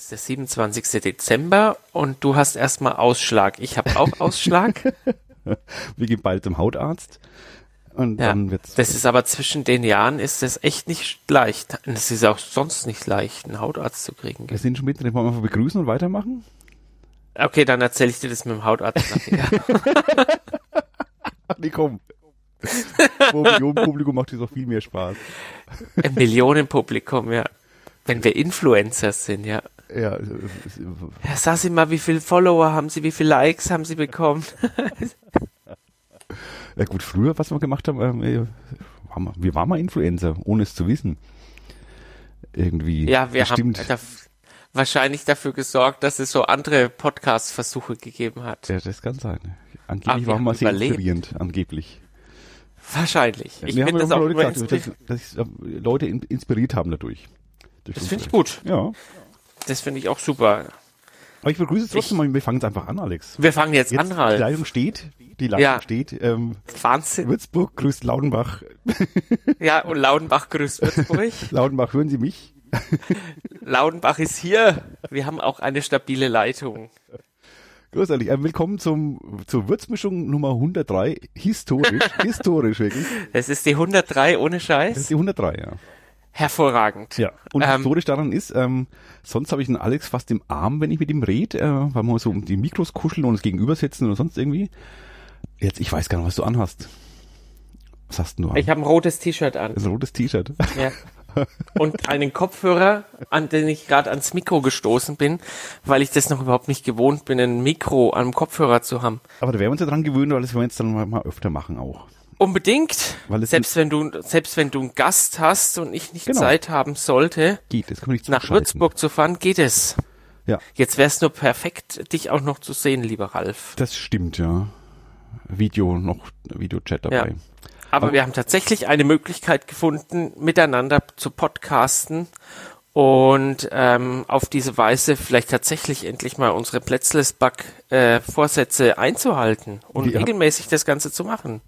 Ist der 27. Dezember und du hast erstmal Ausschlag. Ich habe auch Ausschlag. Wir gehen bald zum Hautarzt. Und ja, dann wird's. das ist aber zwischen den Jahren ist das echt nicht leicht. Es ist auch sonst nicht leicht, einen Hautarzt zu kriegen. Wir sind schon mitten, wollen wir einfach begrüßen und weitermachen? Okay, dann erzähle ich dir das mit dem Hautarzt nachher. Ach nee, komm. Vor Millionenpublikum macht das auch viel mehr Spaß. Ein Millionenpublikum, ja. Wenn wir Influencers sind, ja. Ja, es- Ja, sag Sie mal, wie viele Follower haben Sie, wie viele Likes haben Sie bekommen? ja gut, früher, was wir gemacht haben, ähm, äh, wir, waren mal Influencer, ohne es zu wissen. Irgendwie. Ja, wir Das haben daf- wahrscheinlich dafür gesorgt, dass es so andere Podcast-Versuche gegeben hat. Ja, das kann sein. Ah, Angeblich waren wir sehr inspirierend, angeblich. Wahrscheinlich. Ich finde das auch Leute gesagt, dass, dass äh, Leute in, inspiriert haben dadurch. Durch Das finde ich gut. Ja. Das finde ich auch super. Aber ich begrüße es trotzdem mal, wir fangen jetzt einfach an, Alex. Wir fangen jetzt, Jetzt, an, die Ralf. Leitung steht, die Leitung Ja. steht, ähm, Wahnsinn. Würzburg grüßt Laudenbach. Ja, und Laudenbach grüßt Würzburg. Laudenbach, hören Sie mich? Laudenbach ist hier. Wir haben auch eine stabile Leitung. Großartig. Ähm, willkommen zum, zur Würzmischung Nummer 103. Historisch, historisch wirklich. Das ist die 103 ohne Das ist Scheiß. die 103, ja. Hervorragend. Ja. Und Ähm, historisch daran ist, ähm, sonst habe ich einen Alex fast im Arm, wenn ich mit ihm rede, äh, weil wir so um die Mikros kuscheln und uns gegenüber sitzen oder sonst irgendwie. Jetzt, ich weiß gar nicht, was du anhast. Was hast denn du an? Ich habe ein rotes T-Shirt an. Das ist ein rotes T-Shirt. Ja. Und einen Kopfhörer, an den ich gerade ans Mikro gestoßen bin, weil ich das noch überhaupt nicht gewohnt bin, ein Mikro am Kopfhörer zu haben. Aber da werden wir uns ja dran gewöhnen, weil das wollen wir jetzt dann mal öfter machen auch. Unbedingt. Es selbst wenn du, selbst wenn du einen Gast hast und ich nicht Genau. Zeit haben sollte, Geht, das kann ich nicht nach. Würzburg zu fahren, geht es. Ja, Jetzt wär's nur perfekt, dich auch noch zu sehen, lieber Ralf. das stimmt, ja. Video noch, Videochat dabei. Ja. Aber Aber- wir haben tatsächlich eine Möglichkeit gefunden, miteinander zu podcasten und ähm, auf diese Weise vielleicht tatsächlich endlich mal unsere Plätzles-Back-Vorsätze einzuhalten und Wir- regelmäßig das Ganze zu machen.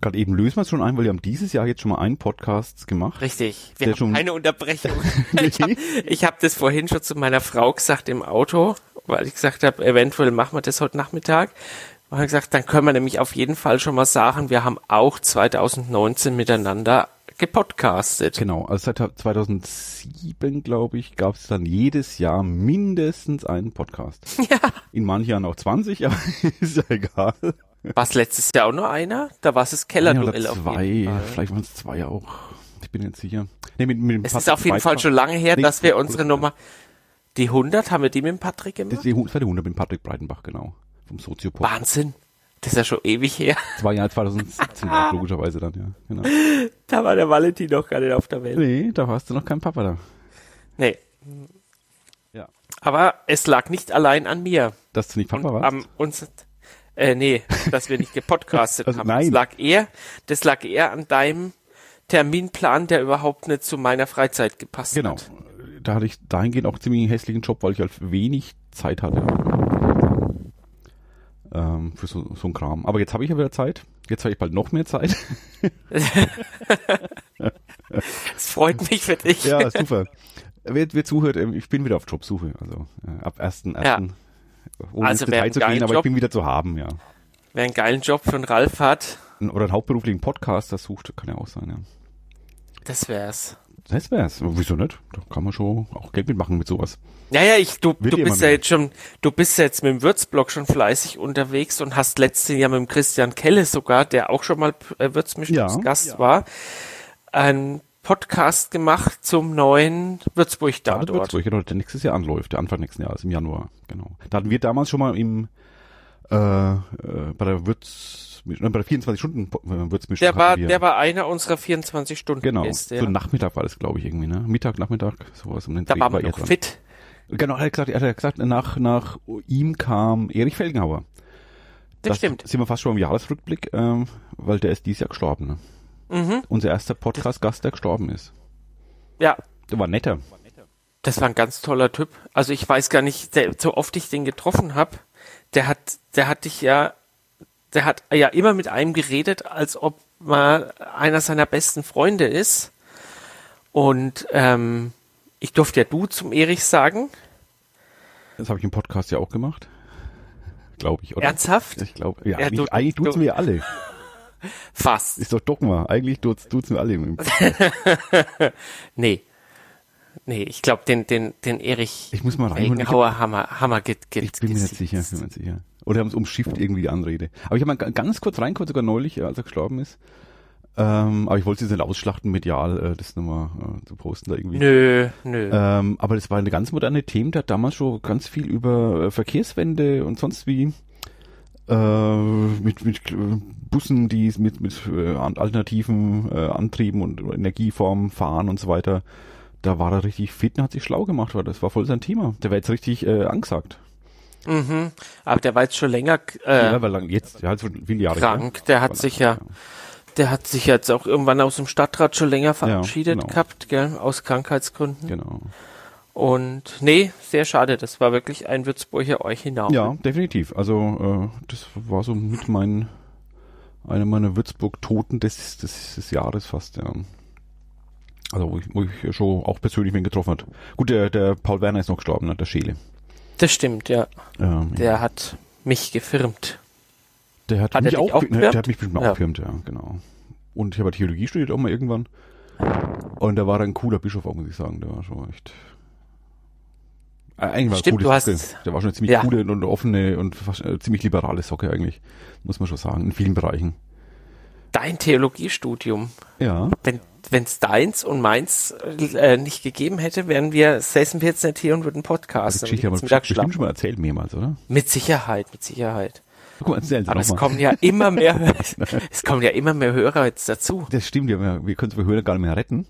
Gerade eben lösen wir es schon ein, weil wir haben dieses Jahr jetzt schon mal einen Podcast gemacht. Richtig. Wir haben schon- keine Unterbrechung. ich habe ich hab das vorhin schon zu meiner Frau gesagt im Auto, weil ich gesagt habe, eventuell machen wir das heute Nachmittag. Und habe gesagt, dann können wir nämlich auf jeden Fall schon mal sagen, wir haben auch 2019 miteinander gepodcastet. Genau, also seit 2007, glaube ich, gab es dann jedes Jahr mindestens einen Podcast. Ja. In manchen Jahren auch 20, aber ist ja egal. War es letztes Jahr auch nur einer? Da war es das Kellerduell auf zwei, jeden Fall. vielleicht waren es zwei auch. Ich bin jetzt sicher. Nee, mit, mit dem Es Patrick ist auf jeden Fall schon lange her, dass wir unsere. Nummer, die 100, haben wir die mit dem Patrick Das gemacht? die, das war die 100 mit Patrick Breitenbach, genau. Vom Soziopod. Wahnsinn. Das ist ja schon ewig her. Zwei Jahre 2017 auch logischerweise dann, ja. Genau. Da war der Valentin noch gar nicht auf der Welt. Nee, da warst du noch kein Papa da. Nee. Ja. Aber es lag nicht allein an mir. Dass du nicht Und Papa warst? am uns äh, nee, dass wir nicht gepodcastet Also haben. nein. Das lag eher, das lag eher an deinem Terminplan, der überhaupt nicht zu meiner Freizeit gepasst Genau. hat. Da hatte ich dahingehend auch ziemlich einen hässlichen Job, weil ich halt wenig Zeit hatte. Ähm, für so, so ein Kram. Aber jetzt habe ich ja wieder Zeit. Jetzt habe ich bald noch mehr Zeit. Es freut mich für dich. ja, super. Wer, wer zuhört, ähm, ich bin wieder auf Jobsuche. Also äh, ab 1.1. Ja. Ohne Also ins Detail zu gehen, aber Job- ich bin wieder zu haben, ja. Wer einen geilen Job für einen Ralf hat, Oder einen hauptberuflichen Podcaster sucht, kann ja auch sein, ja. das wär's. Das wär's. Wieso nicht? Da kann man schon auch Geld mitmachen mit sowas. Ja, ja, ich, du, Will du bist ja jetzt schon, du bist ja jetzt mit dem Würzblog schon fleißig unterwegs und hast letztes Jahr mit dem Christian Kelle sogar, der auch schon mal äh, Würzmischungsgast Ja. war, einen Podcast gemacht zum neuen Ja, Würzburg-Tatort. Würzburg, genau, der nächstes Jahr anläuft, der Anfang nächsten Jahres, im Januar, genau. Da hatten wir damals schon mal im, äh, äh, bei der Würz, äh, bei der 24-Stunden-Würzmischung Der war, wir, der war einer unserer 24 Stunden genau, so Ja. Nachmittag war das, glaube ich, irgendwie, ne? Mittag, Nachmittag, sowas um den Da Dreh wir er noch fit. Genau, er hat gesagt, er hat gesagt, nach, nach ihm kam Erich Felgenhauer. Das, stimmt. sind wir fast schon im Jahresrückblick, ähm, weil der ist dieses Jahr gestorben, ne? Mhm. Unser erster Podcast-Gast, der gestorben ist. Ja, Der war netter. das war ein ganz toller Typ. Also ich weiß gar nicht, der, so oft ich den getroffen habe, der hat, der hat dich ja, der hat ja immer mit einem geredet, als ob man einer seiner besten Freunde ist. Und ähm, ich durfte ja du zum Erich sagen. Das habe ich im Podcast ja auch gemacht. Glaube ich, oder? Ernsthaft? Ich glaube, ja, Ja, eigentlich, du- eigentlich tut's du- mir alle. Fast. Ist doch Dogma. Eigentlich tut's, tut's mir alle. Nee. Nee, ich glaube, den, den, den Erich Ich muss mal reinholen. Ich, Regenhauer Hammer, Hammer get, get, ich bin mir nicht sicher, ich bin mir sicher. Oder haben es umschifft irgendwie die Anrede. Aber ich habe mal ga- ganz kurz reingekommen, sogar neulich, äh, als er gestorben ist. Ähm, aber ich wollte es jetzt nicht ausschlachten, medial, äh, das nochmal äh, zu posten da irgendwie. Nö, nö. Ähm, aber das war eine ganz moderne Themen, der hat damals schon ganz viel über äh, Verkehrswende und sonst wie äh, mit, mit Bussen, die mit, mit äh, alternativen äh, Antrieben und Energieformen fahren und so weiter. Da war er richtig fit und hat sich schlau gemacht, weil das war voll sein Thema. Der war jetzt richtig äh, angesagt. Mhm. Aber der war jetzt schon länger äh, ja, weil lang, jetzt, ja, schon viele Jahre. krank. Der hat sich ja, der hat sich jetzt auch irgendwann aus dem Stadtrat schon länger verabschiedet genau. gehabt, gell, aus Krankheitsgründen. Genau. Und nee, sehr schade. Das war wirklich ein Würzburger Original. Ja, definitiv. Also äh, das war so mit mein einer meiner Würzburg-Toten des, des, des Jahres fast, ja. Also wo ich, wo ich schon auch persönlich wen getroffen hat. Gut, der, der Paul Werner ist noch gestorben, ne, der Scheele. Das stimmt, ja. Ähm, Der hat mich gefirmt. der hat, hat mich auch, auch ne, der gefirmt? hat mich bestimmt auch Ja. gefirmt, ja, genau. Und ich habe Theologie studiert auch mal irgendwann. Und da war ein cooler Bischof auch, muss ich sagen. Der war schon echt. Äh, Eigentlich war Stimmt, coole du hast-. Der war schon eine ziemlich Ja. coole und offene und fast, äh, ziemlich liberale Socke eigentlich. Muss man schon sagen, in vielen Bereichen. Dein Theologiestudium. Ja. Wenn wenn's deins und meins äh, nicht gegeben hätte, wären wir, säßen wir jetzt nicht hier und würden Die podcasten. Geschichte wir Jetzt bestimmt, schon mal erzähhlt mehrmals, oder? Mit Sicherheit, mit Sicherheit. Guck mal, erzählen Sie Aber es mal. kommen ja immer mehr, es kommen ja immer mehr Hörer jetzt dazu. Das stimmt, ja, wir wir können es für Hörer gar nicht mehr retten.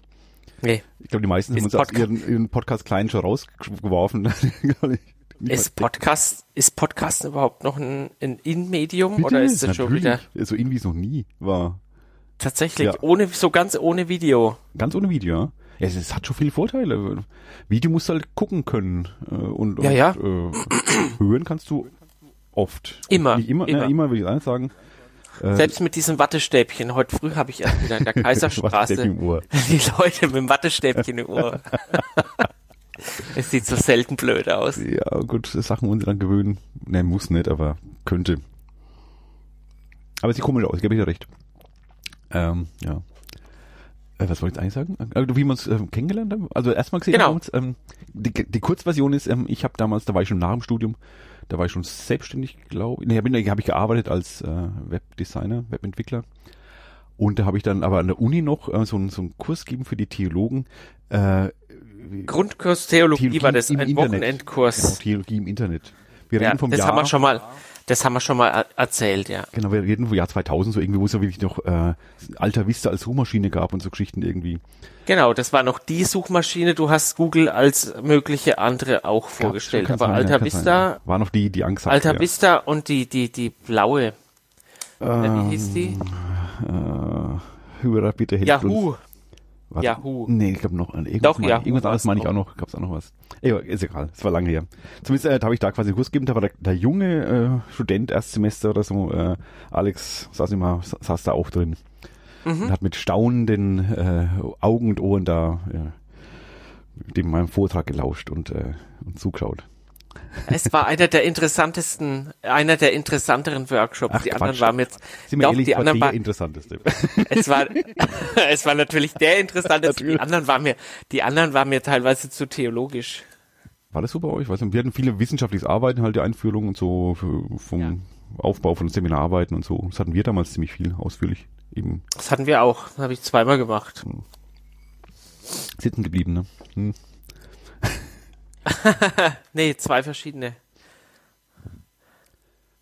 Nee. Ich glaube, die meisten Ist haben uns aus Podca- ihren, ihren Podcast kleinen schon rausgeworfen. Ist Podcast, ist Podcast überhaupt noch ein, ein In-Medium oder ist das schon wieder So in wie es noch nie war. tatsächlich Ja. ohne, so ganz ohne Video? Ganz ohne Video, ja. es, es hat schon viele Vorteile. Video musst du halt gucken können. Äh, und, Ja, und ja. Äh, hören kannst du oft. Immer, Nicht immer, immer. Ja, immer will ich eins sagen. Äh, Selbst mit diesem Wattestäbchen. Heute früh habe ich erst wieder in der Kaiserstraße die Leute mit dem Wattestäbchen im Ohr. es sieht so selten blöd aus. Ja, gut, Sachen muss dann gewöhnen. Ne, muss nicht, aber könnte. Aber es sieht komisch aus, gebe ich dir recht. Ähm, ja. Äh, was wollte ich jetzt eigentlich sagen? Äh, wie wir uns ähm, kennengelernt haben? Also erstmal gesehen Genau. uns, ähm, die, die Kurzversion ist, ähm, ich habe damals, da war ich schon nach dem Studium, da war ich schon selbstständig, glaube ich. Nee, habe hab ich gearbeitet als äh, Webdesigner, Webentwickler. Und da habe ich dann aber an der Uni noch äh, so, einen- so einen Kurs gegeben für die Theologen. Äh, Grundkurs Theologie, Theologie war das ein Internet. Wochenendkurs. Genau, Theologie im Internet. Wir ja, reden vom das Jahr. haben wir schon mal, das haben wir schon mal er- erzählt, ja. Genau, wir reden vom Jahr 2000 so irgendwie, wo es ja wirklich noch äh, Alta Vista als Suchmaschine gab und so Geschichten irgendwie. Genau, das war noch die Suchmaschine. Du hast Google als mögliche andere auch vorgestellt. Kann Aber sein, ja, Alta Vista, sein, ja. war noch die, die Angst Alta ja. Vista und die, die, die blaue, Ähm, wie hieß die? Äh, Hörer, bitte helft Yahoo. uns. Warte. Yahoo. Nee, ich glaube noch, irgendwas, Doch, mein, Yahoo irgendwas anderes meine ich auch. noch, gab's auch noch was. Ey, ist egal, es war lange her. Zumindest äh, habe ich da quasi einen Kurs gegeben, da war der, der junge äh, Student, Erstsemester oder so, äh, Alex saß immer, saß da auch drin. Mhm. Und hat mit staunenden äh, Augen und Ohren da äh, dem meinem Vortrag gelauscht und, äh, und zugeschaut. Es war einer der interessantesten, einer der interessanteren Workshops. Ach, die anderen Quatsch. waren jetzt, Sind doch, ehrlich, die anderen der waren, interessanteste. es war, es war natürlich der interessanteste. Die anderen waren mir, die anderen waren mir teilweise zu theologisch. War das so bei euch? Weiß nicht, wir hatten viele wissenschaftliches Arbeiten, halt die Einführung und so vom Ja. Aufbau von Seminararbeiten und so. Das hatten wir damals ziemlich viel, ausführlich. Eben Das hatten wir auch. Das habe ich zweimal gemacht. sitzen geblieben, ne? Hm. Nee, zwei verschiedene.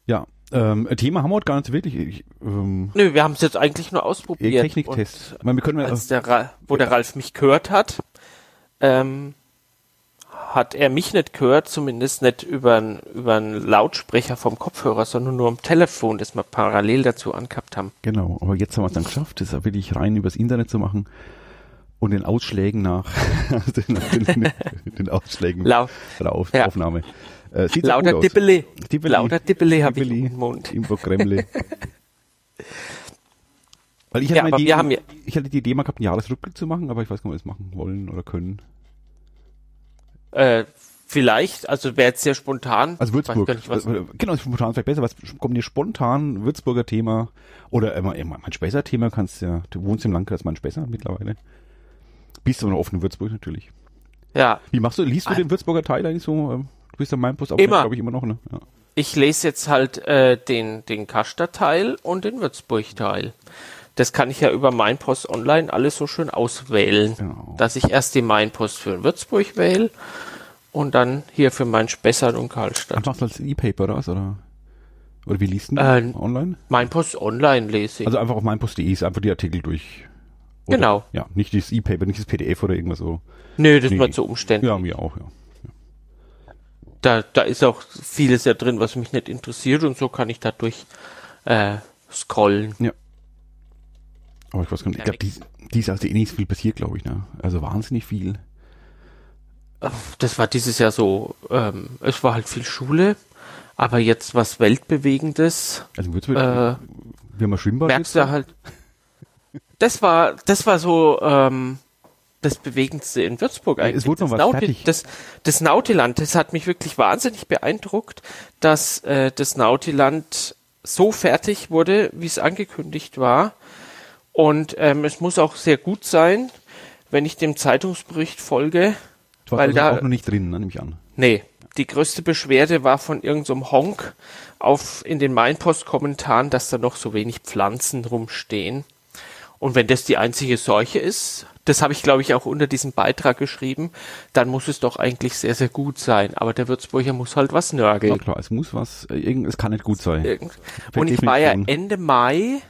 Ja, ähm, Thema haben wir heute gar nicht so wirklich. Ich, ähm, Nö, wir haben es jetzt eigentlich nur ausprobiert. Techniktest. Und Ich meine, wir können Als der Ra wo der Ralf mich gehört hat, ähm, hat er mich nicht gehört, zumindest nicht über einen über einen Lautsprecher vom Kopfhörer, sondern nur am Telefon, das wir parallel dazu angehabt haben. genau, aber jetzt haben wir es dann geschafft, das wirklich rein übers Internet zu machen und den Ausschlägen nach, den, den, den Ausschlägen Lau der Auf, Ja. Aufnahme. Äh, sieht lauter. Dippele. Dippeli. Lauter Dippele habe ich Dippeli im Mund. Im Programmle. Weil ich hatte, Ja, aber die, wir haben ja- ich hatte die Idee mal gehabt, einen Jahresrückblick zu machen, aber ich weiß gar nicht, ob wir das machen wollen oder können. Äh, vielleicht, also wäre jetzt sehr spontan. Also Würzburg. Nicht, was- Also, genau, spontan vielleicht besser. Was kommt dir spontan Würzburger Thema oder immer, immer mein Spesser Thema kannst du ja, du wohnst im Landkreis mein Spesser mittlerweile. Bist aber noch offen in Würzburg natürlich. Ja, Wie machst du, liest du den Würzburger Teil eigentlich so? ähm, Du bist ja mein Post Immer. glaube ich, immer noch, ne? Ja. ich lese jetzt halt äh, den, den Kaster-Teil und den Würzburg-Teil. Das kann ich ja über Mainpost Online alles so schön auswählen, Genau. dass ich erst die Mainpost für Würzburg wähle und dann hier für mein Spessart und Karlstadt. Machst du als E-Paper oder was? Oder, oder wie liest du Äh, online? Mainpost Online lese ich. Also einfach auf meinpost.de ist einfach die Artikel durch. Oder- Genau. Ja, nicht das E-Paper, nicht das PDF oder irgendwas so. Nö, das nee. mir zu umständlich. Ja, mir auch, ja. Da, da ist auch vieles ja drin, was mich nicht interessiert und so kann ich dadurch äh, scrollen. Aber ich weiß gar nicht, ich glaube, dies, dies ist eh nicht so viel passiert, glaube ich, ne? Also wahnsinnig viel. Das war dieses Jahr so, ähm, es war halt viel Schule, aber jetzt was Weltbewegendes, Also Würzburg, äh, wir haben ein Schwimmbad merkst du halt. Das war, das war so ähm, das Bewegendste in Würzburg eigentlich. es wurde noch das was Nauti- fertig. Das, das Nautiland, das hat mich wirklich wahnsinnig beeindruckt, dass äh, das Nautiland so fertig wurde, wie es angekündigt war. Und ähm, es muss auch sehr gut sein, wenn ich dem Zeitungsbericht folge. Du warst weil also da- auch noch nicht drin, ne, nehme ich an. Nee, die größte Beschwerde war von irgendeinem Honk auf in den Mainpost-Kommentaren, dass da noch so wenig Pflanzen rumstehen. Und wenn das die einzige Seuche ist, das habe ich glaube ich auch unter diesem Beitrag geschrieben, dann muss es doch eigentlich sehr, sehr gut sein. Aber der Würzburger muss halt was Ja, nörgeln. klar, es muss was, äh, es kann nicht gut sein. Irgend- Und ich war ja. Ende Mai,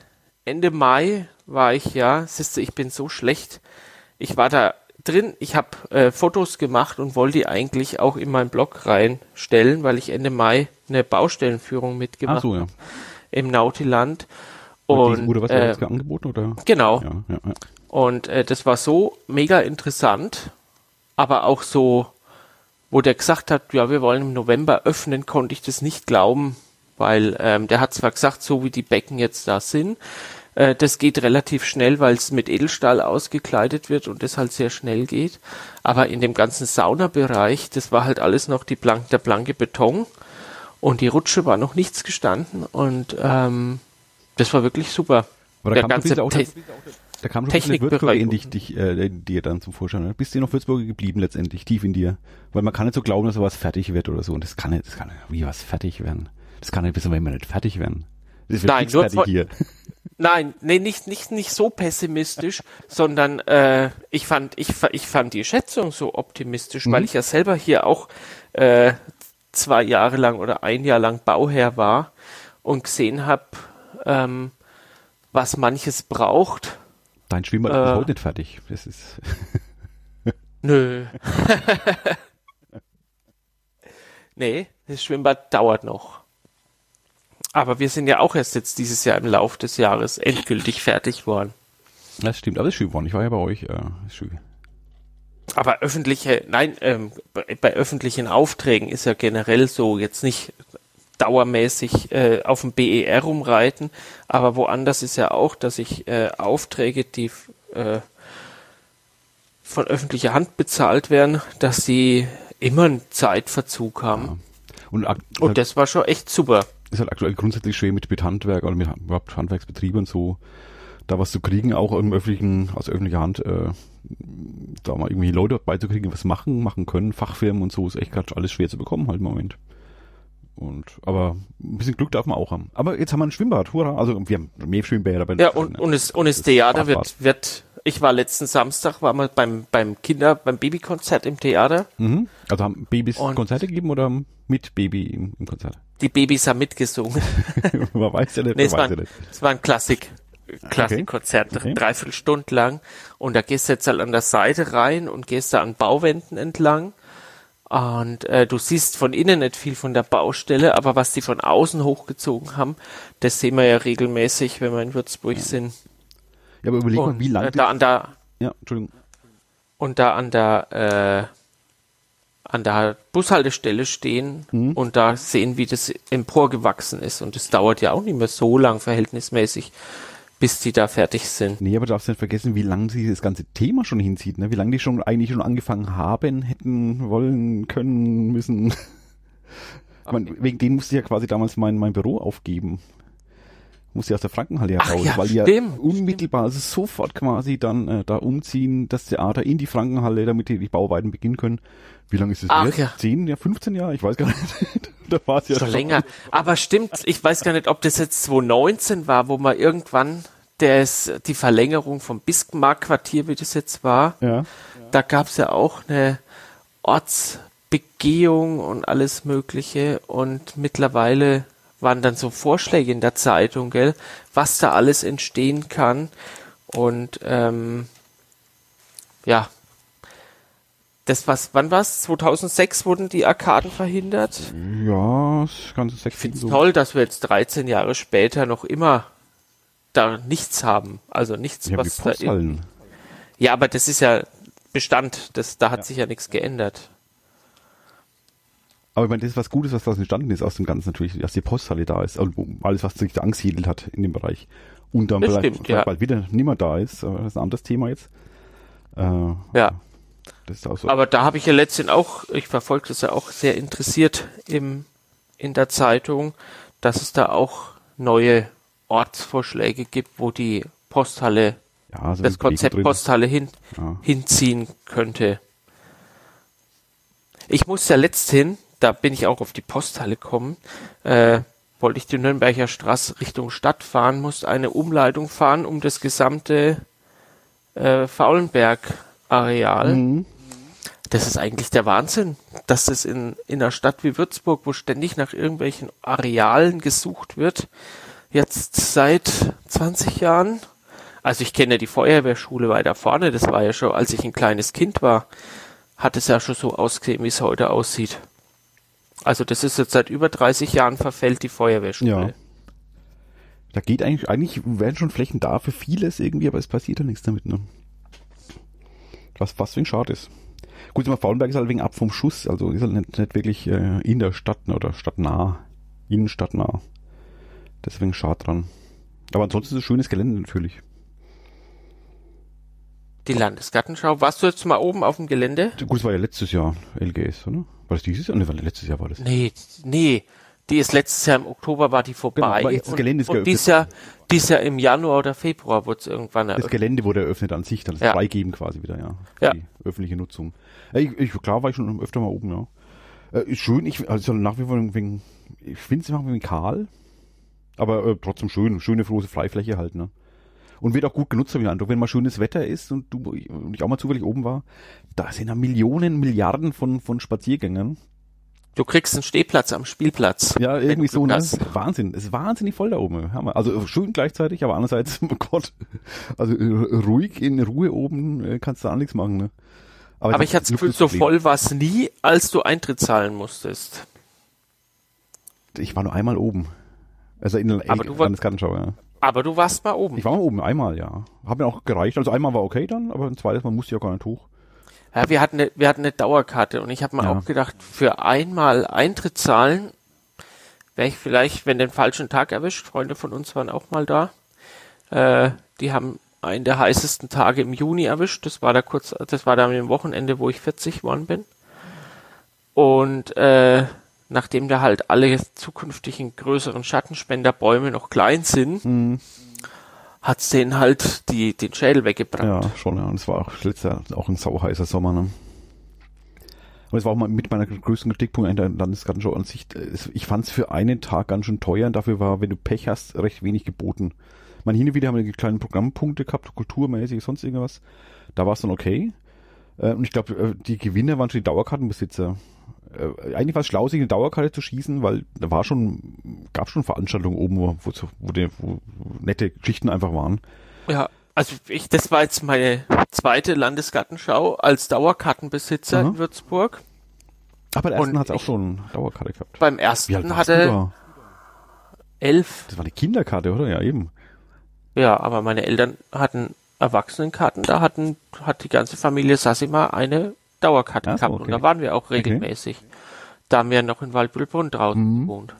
Ende Mai war ich ja, siehst du, ich bin so schlecht. Ich war da drin, ich habe äh, Fotos gemacht und wollte die eigentlich auch in meinen Blog reinstellen, weil ich Ende Mai eine Baustellenführung Ach mitgemacht so, ja. im Nautiland. Und, oder was äh, angeboten, oder? genau. Ja, ja, ja. Und äh, das war so mega interessant, aber auch so, wo der gesagt hat, ja, wir wollen im November öffnen, konnte ich das nicht glauben, weil ähm, der hat zwar gesagt, so wie die Becken jetzt da sind, äh, das geht relativ schnell, weil es mit Edelstahl ausgekleidet wird und das halt sehr schnell geht. Aber in dem ganzen Saunabereich, das war halt alles noch die blank, der blanke Beton und die Rutsche war noch nichts gestanden und ähm, das war wirklich super. Aber da Der kam ganze auch, Te- da kam schon ein bisschen Technikbereich. Würzburger in dich, dich, äh, dir dann zum Vorschein. Ne? Bist du noch Würzburger geblieben letztendlich, tief in dir? Weil man kann nicht so glauben, dass sowas fertig wird oder so. Und das kann nicht, das kann nicht, wie was fertig werden. Das kann nicht wissen, wenn wir nicht fertig werden. Das wird Nein, nur hier. Nein, nee, nicht, nicht, nicht so pessimistisch, sondern äh, ich, fand, ich, ich fand die Schätzung so optimistisch, weil ich ja selber hier auch äh, zwei Jahre lang oder ein Jahr lang Bauherr war und gesehen habe, ähm, was manches braucht. Dein Schwimmbad ist Äh. bis heute nicht fertig. Das ist, Nö. nee, das Schwimmbad dauert noch. Aber wir sind ja auch erst jetzt dieses Jahr im Lauf des Jahres endgültig fertig worden. das stimmt. Aber das ist schön geworden. Ich war ja bei euch. Äh, ist schön. Aber öffentliche, nein, ähm, bei, bei öffentlichen Aufträgen ist ja generell so, jetzt nicht dauermäßig äh, auf dem BER rumreiten, aber woanders ist ja auch, dass ich äh, Aufträge, die äh, von öffentlicher Hand bezahlt werden, dass sie immer einen Zeitverzug haben. Und ak Und das war schon echt super. ist halt aktuell grundsätzlich schwer mit, mit Handwerk oder mit überhaupt Handwerksbetrieben und so, da was zu kriegen, auch im öffentlichen, aus öffentlicher Hand, äh, da mal irgendwie Leute beizukriegen, was machen, machen können, Fachfirmen und so, ist echt gerade alles schwer zu bekommen halt im Moment. Und, aber ein bisschen Glück darf man auch haben. Aber jetzt haben wir ein Schwimmbad, hurra. Also wir haben mehr Schwimmbäder bei Ja, und, und es, und das Das Theater wird, wird, ich war letzten Samstag, war mal beim, beim Kinder, beim Babykonzert im Theater. mhm. Also haben Babys Und- Konzerte gegeben oder mit Baby im, im Konzert? Die Babys haben mitgesungen. man weiß ja nicht, Nee, es war, nicht. es war ein Klassik, Klassikkonzert, Okay. dreiviertel Stunden lang. Und da gehst du jetzt halt an der Seite rein und gehst da an Bauwänden entlang. Und äh, du siehst von innen nicht viel von der Baustelle, aber was die von außen hochgezogen haben, das sehen wir ja regelmäßig, wenn wir in Würzburg sind. Ja, aber überleg mal, wie äh, lange... da an der ja, Entschuldigung. und da an der äh, an der Bushaltestelle stehen Mhm. und da sehen, wie das emporgewachsen ist. Und das dauert ja auch nicht mehr so lang verhältnismäßig, bis die da fertig sind. Nee, aber du darfst nicht vergessen, wie lange sich das ganze Thema schon hinzieht, ne? Wie lange die schon eigentlich schon angefangen haben, hätten, wollen, können, müssen. Meine, wegen denen musste ich ja quasi damals mein, mein Büro aufgeben. Musste aus der Frankenhalle heraus, ja, weil die stimmt, ja unmittelbar, also sofort quasi dann äh, da umziehen, das Theater in die Frankenhalle, damit die, die Bauarbeiten beginnen können. Wie lange ist das Ach, jetzt? ja. Zehn, ja, 15 Jahre? Ich weiß gar nicht. da war es ja Schon länger. Aber stimmt, ich weiß gar nicht, ob das jetzt 2019 war, wo man irgendwann das, die Verlängerung vom Bismarck-Quartier, wie das jetzt war, Ja. da gab es ja auch eine Ortsbegehung und alles Mögliche und mittlerweile waren dann so Vorschläge in der Zeitung, gell, was da alles entstehen kann und ähm, ja, das was, wann war's? 2006 wurden die Arkaden verhindert. Ja, das ganze sechs Ich finde es toll, dass wir jetzt 13 Jahre später noch immer da nichts haben. Also nichts, Ja, was da in. Ja, aber das ist ja Bestand. Das, da hat sich ja nichts geändert. Aber ich meine, das ist was Gutes, was daraus entstanden ist aus dem Ganzen natürlich, dass die Posthalle da ist, also alles, was sich da angesiedelt hat in dem Bereich. Und dann Das vielleicht, stimmt, vielleicht ja. bald wieder nimmer da ist, aber das ist ein anderes Thema jetzt. Äh, Ja. So. Aber da habe ich ja letztens auch, ich verfolge das ja auch sehr interessiert im, in der Zeitung, dass es da auch neue Ortsvorschläge gibt, wo die Posthalle, ja, also das Konzept drin. Posthalle hin, Ja. hinziehen könnte. Ich muss ja letzthin, da bin ich auch auf die Posthalle gekommen, äh, wollte ich die Nürnberger Straße Richtung Stadt fahren, musste eine Umleitung fahren um das gesamte äh, Faulenberg-Areal. Mhm. Das ist eigentlich der Wahnsinn, dass das in, in einer Stadt wie Würzburg, wo ständig nach irgendwelchen Arealen gesucht wird, jetzt seit 20 Jahren. Also ich kenne die Feuerwehrschule weiter vorne, das war ja schon, als ich ein kleines Kind war, hat es ja schon so ausgesehen, wie es heute aussieht. Also das ist jetzt seit über 30 Jahren verfällt die Feuerwehrschule. Ja. Da geht eigentlich, eigentlich werden schon Flächen da für vieles irgendwie, aber es passiert ja nichts damit, ne? Was fast wegen schade ist. Gut, immer Faulenberg ist halt wegen ab vom Schuss, also ist halt nicht, nicht wirklich äh, in der Stadt oder stadtnah, innenstadtnah. Deswegen schade dran. Aber ansonsten ist es schönes Gelände natürlich. Die Landesgartenschau. Warst du jetzt mal oben auf dem Gelände? Gut, es war ja letztes Jahr LGS, oder? War das dieses Jahr? Ne, war letztes Jahr war das. Nee, nee. Die ist letztes Jahr im Oktober war die vorbei. Genau, jetzt das und, Gelände ist und geöffnet. dies Jahr, dies Jahr im Januar oder Februar wurde es irgendwann Das eröffnet. Gelände wurde eröffnet an sich, dann das Ja. Freigeben quasi wieder, ja. Ja. Die öffentliche Nutzung. Ich, ich, klar war ich schon öfter mal oben, ja. Äh, ist schön, ich, also nach wie vor wegen, ich finde es irgendwie kahl, aber äh, trotzdem schön, schöne große Freifläche halt, ne. Und wird auch gut genutzt, habe ich den Eindruck. Wenn mal schönes Wetter ist und du und ich auch mal zufällig oben war, da sind ja Millionen, Milliarden von, von Spaziergängern. Du kriegst einen Stehplatz am Spielplatz. Ja, irgendwie so, ne? Wahnsinn. Es ist wahnsinnig voll da oben. Hammer. Also schön gleichzeitig, aber andererseits, oh Gott, also äh, ruhig in Ruhe oben äh, kannst du auch nichts machen, ne? Aber ich hatte das Gefühl, so voll war es nie, als du Eintritt zahlen musstest. Ich war nur einmal oben. Also in der Aber Landesgartenschau, ja. Aber du warst mal oben. Ich war mal oben, einmal, ja. Hat mir auch gereicht. Also einmal war okay dann, aber ein zweites Mal musste ich auch gar nicht hoch. Ja, wir hatten eine, wir hatten eine Dauerkarte und ich habe mir Ja. auch gedacht, für einmal Eintritt zahlen, wäre ich vielleicht, wenn den falschen Tag erwischt, Freunde von uns waren auch mal da. Äh, die haben einen der heißesten Tage im Juni erwischt. Das war da kurz, das war da am Wochenende, wo ich 40 geworden bin. Und äh, nachdem da halt alle zukünftigen größeren Schattenspenderbäume noch klein sind, Mhm. Hat's denen halt die, den Schädel weggebrannt. Ja, schon, ja. Und es war auch letztes auch ein sauheißer Sommer, ne? Und es war auch mal mit meiner größten Kritikpunkt an der Landesgartenschau an sich. es- Ich fand es für einen Tag ganz schön teuer und dafür war, wenn du Pech hast, recht wenig geboten. Man hin und wieder haben wir die kleinen Programmpunkte gehabt, kulturmäßig, sonst irgendwas. Da war es dann okay. Äh, Und ich glaube, äh, die Gewinner waren schon die Dauerkartenbesitzer. Äh, Eigentlich war es schlau, sich eine Dauerkarte zu schießen, weil da war schon, gab schon Veranstaltungen oben, wo, wo, wo, die, wo nette Geschichten einfach waren. Ja, also ich, das war jetzt meine zweite Landesgartenschau als Dauerkartenbesitzer Aha. in Würzburg. Aber bei der ersten hat es auch schon Dauerkarte gehabt. Beim ersten hatte elf. Das war eine Kinderkarte, oder? Ja, eben. Ja, aber meine Eltern hatten Erwachsenenkarten. Da hatten, hat die ganze Familie Sassima eine Dauerkarte so, gehabt. okay. Und da waren wir auch regelmäßig. Da haben wir noch in Waldbüttelbrunn draußen Mhm. gewohnt.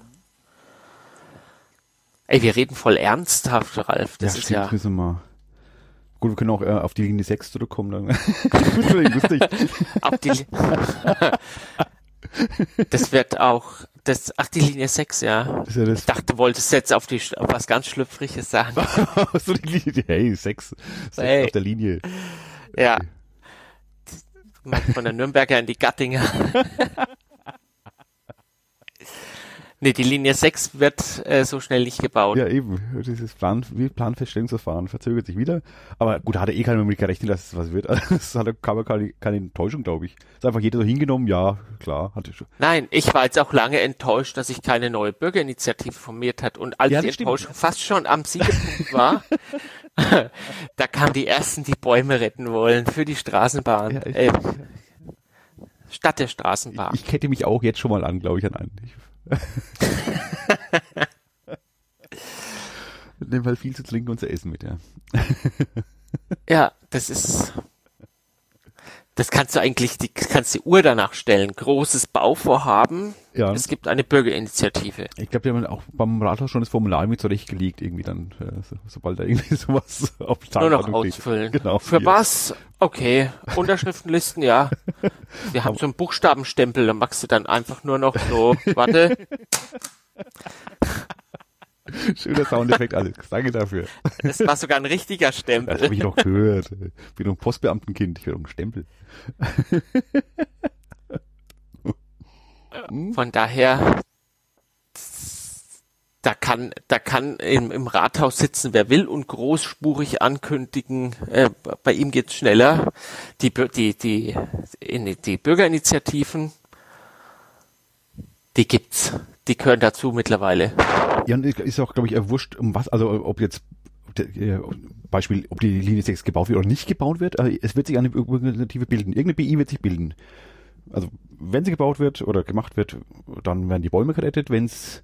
Ey, wir reden voll ernsthaft, Ralf. Das ja, ist stimmt, ja. Müssen wir. Gut, wir können auch äh, auf die Linie 6 zurückkommen. Dann. lustig. Auf die, das wird auch, das, ach, die Linie 6, ja. Ja Ich dachte, du wolltest jetzt auf die, auf was ganz Schlüpfriges sagen. so die Linie, hey, 6, 6 Hey. auf der Linie. Ja. Von der Nürnberger in die Gattinger. nee, die Linie 6 wird äh, so schnell nicht gebaut. Ja, eben. Dieses Plan, Planfeststellungsverfahren verzögert sich wieder. Aber gut, hat er eh keiner mehr gerechnet, dass es was wird. Also, das hat keine, keine, keine Enttäuschung, glaube ich. Ist einfach jeder so hingenommen, ja, klar, hatte schon. Nein, ich war jetzt auch lange enttäuscht, dass sich keine neue Bürgerinitiative formiert hat. Und als Ja, die das stimmt. Enttäuschung fast schon am Siegepunkt war, da kamen die ersten, die Bäume retten wollen für die Straßenbahn. Ja, ich- äh, statt der Straßenbahn. Ich kette mich auch jetzt schon mal an, glaube ich, an einen. Ich, Nehmen halt viel zu trinken und zu essen mit, ja. Ja, das ist. Das kannst du eigentlich, die kannst die Uhr danach stellen. Großes Bauvorhaben. Ja. Es gibt eine Bürgerinitiative. Ich glaube, die haben auch beim Rathaus schon das Formular irgendwie zurechtgelegt, irgendwie dann, äh, so, sobald da irgendwie sowas auf Nur noch ausfüllen. Genau. Für hier. was? Okay. Unterschriftenlisten, ja. Wir haben so einen Buchstabenstempel, da machst du dann einfach nur noch so, warte, Schöner Soundeffekt, Alex. Danke dafür. das war sogar ein richtiger Das habe ich Stempel. noch gehört. Ich bin ein Postbeamtenkind, ich will doch einen Stempel. Von daher, da kann, da kann im, im Rathaus sitzen, wer will und großspurig ankündigen, äh, bei ihm geht's schneller. Die, die, die, die Bürgerinitiativen, die gibt's. Die gehören dazu mittlerweile. Ja, und ist auch, glaube ich, äh, wurscht, um was, also ob jetzt, äh, Beispiel, ob die Linie 6 gebaut wird oder nicht gebaut wird, aber es wird sich eine Bürgerinitiative bilden. Irgendeine BI wird sich bilden. Also, wenn sie gebaut wird oder gemacht wird, dann werden die Bäume gerettet. Wenn's,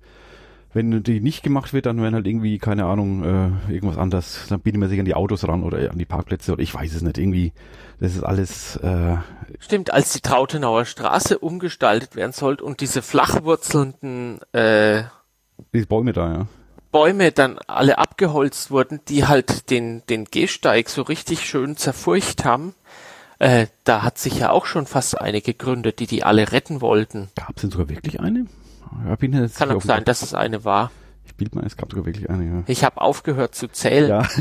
wenn die nicht gemacht wird, dann werden halt irgendwie, keine Ahnung, äh, irgendwas anders. Dann bieten wir sich an die Autos ran oder an die Parkplätze oder ich weiß es nicht. Irgendwie, das ist alles, äh, Stimmt, als die Trautenauer Straße umgestaltet werden sollte und diese flachwurzelnden äh, diese Bäume da, ja. Bäume dann alle abgeholzt wurden, die halt den, den Gehsteig so richtig schön zerfurcht haben, äh, da hat sich ja auch schon fast eine gegründet, die die alle retten wollten. Gab es denn sogar wirklich eine? Ja, bin jetzt Kann auch sein, dass es eine war. Ich bild mal, es gab sogar wirklich eine, ja. Ich habe aufgehört zu zählen. Ja.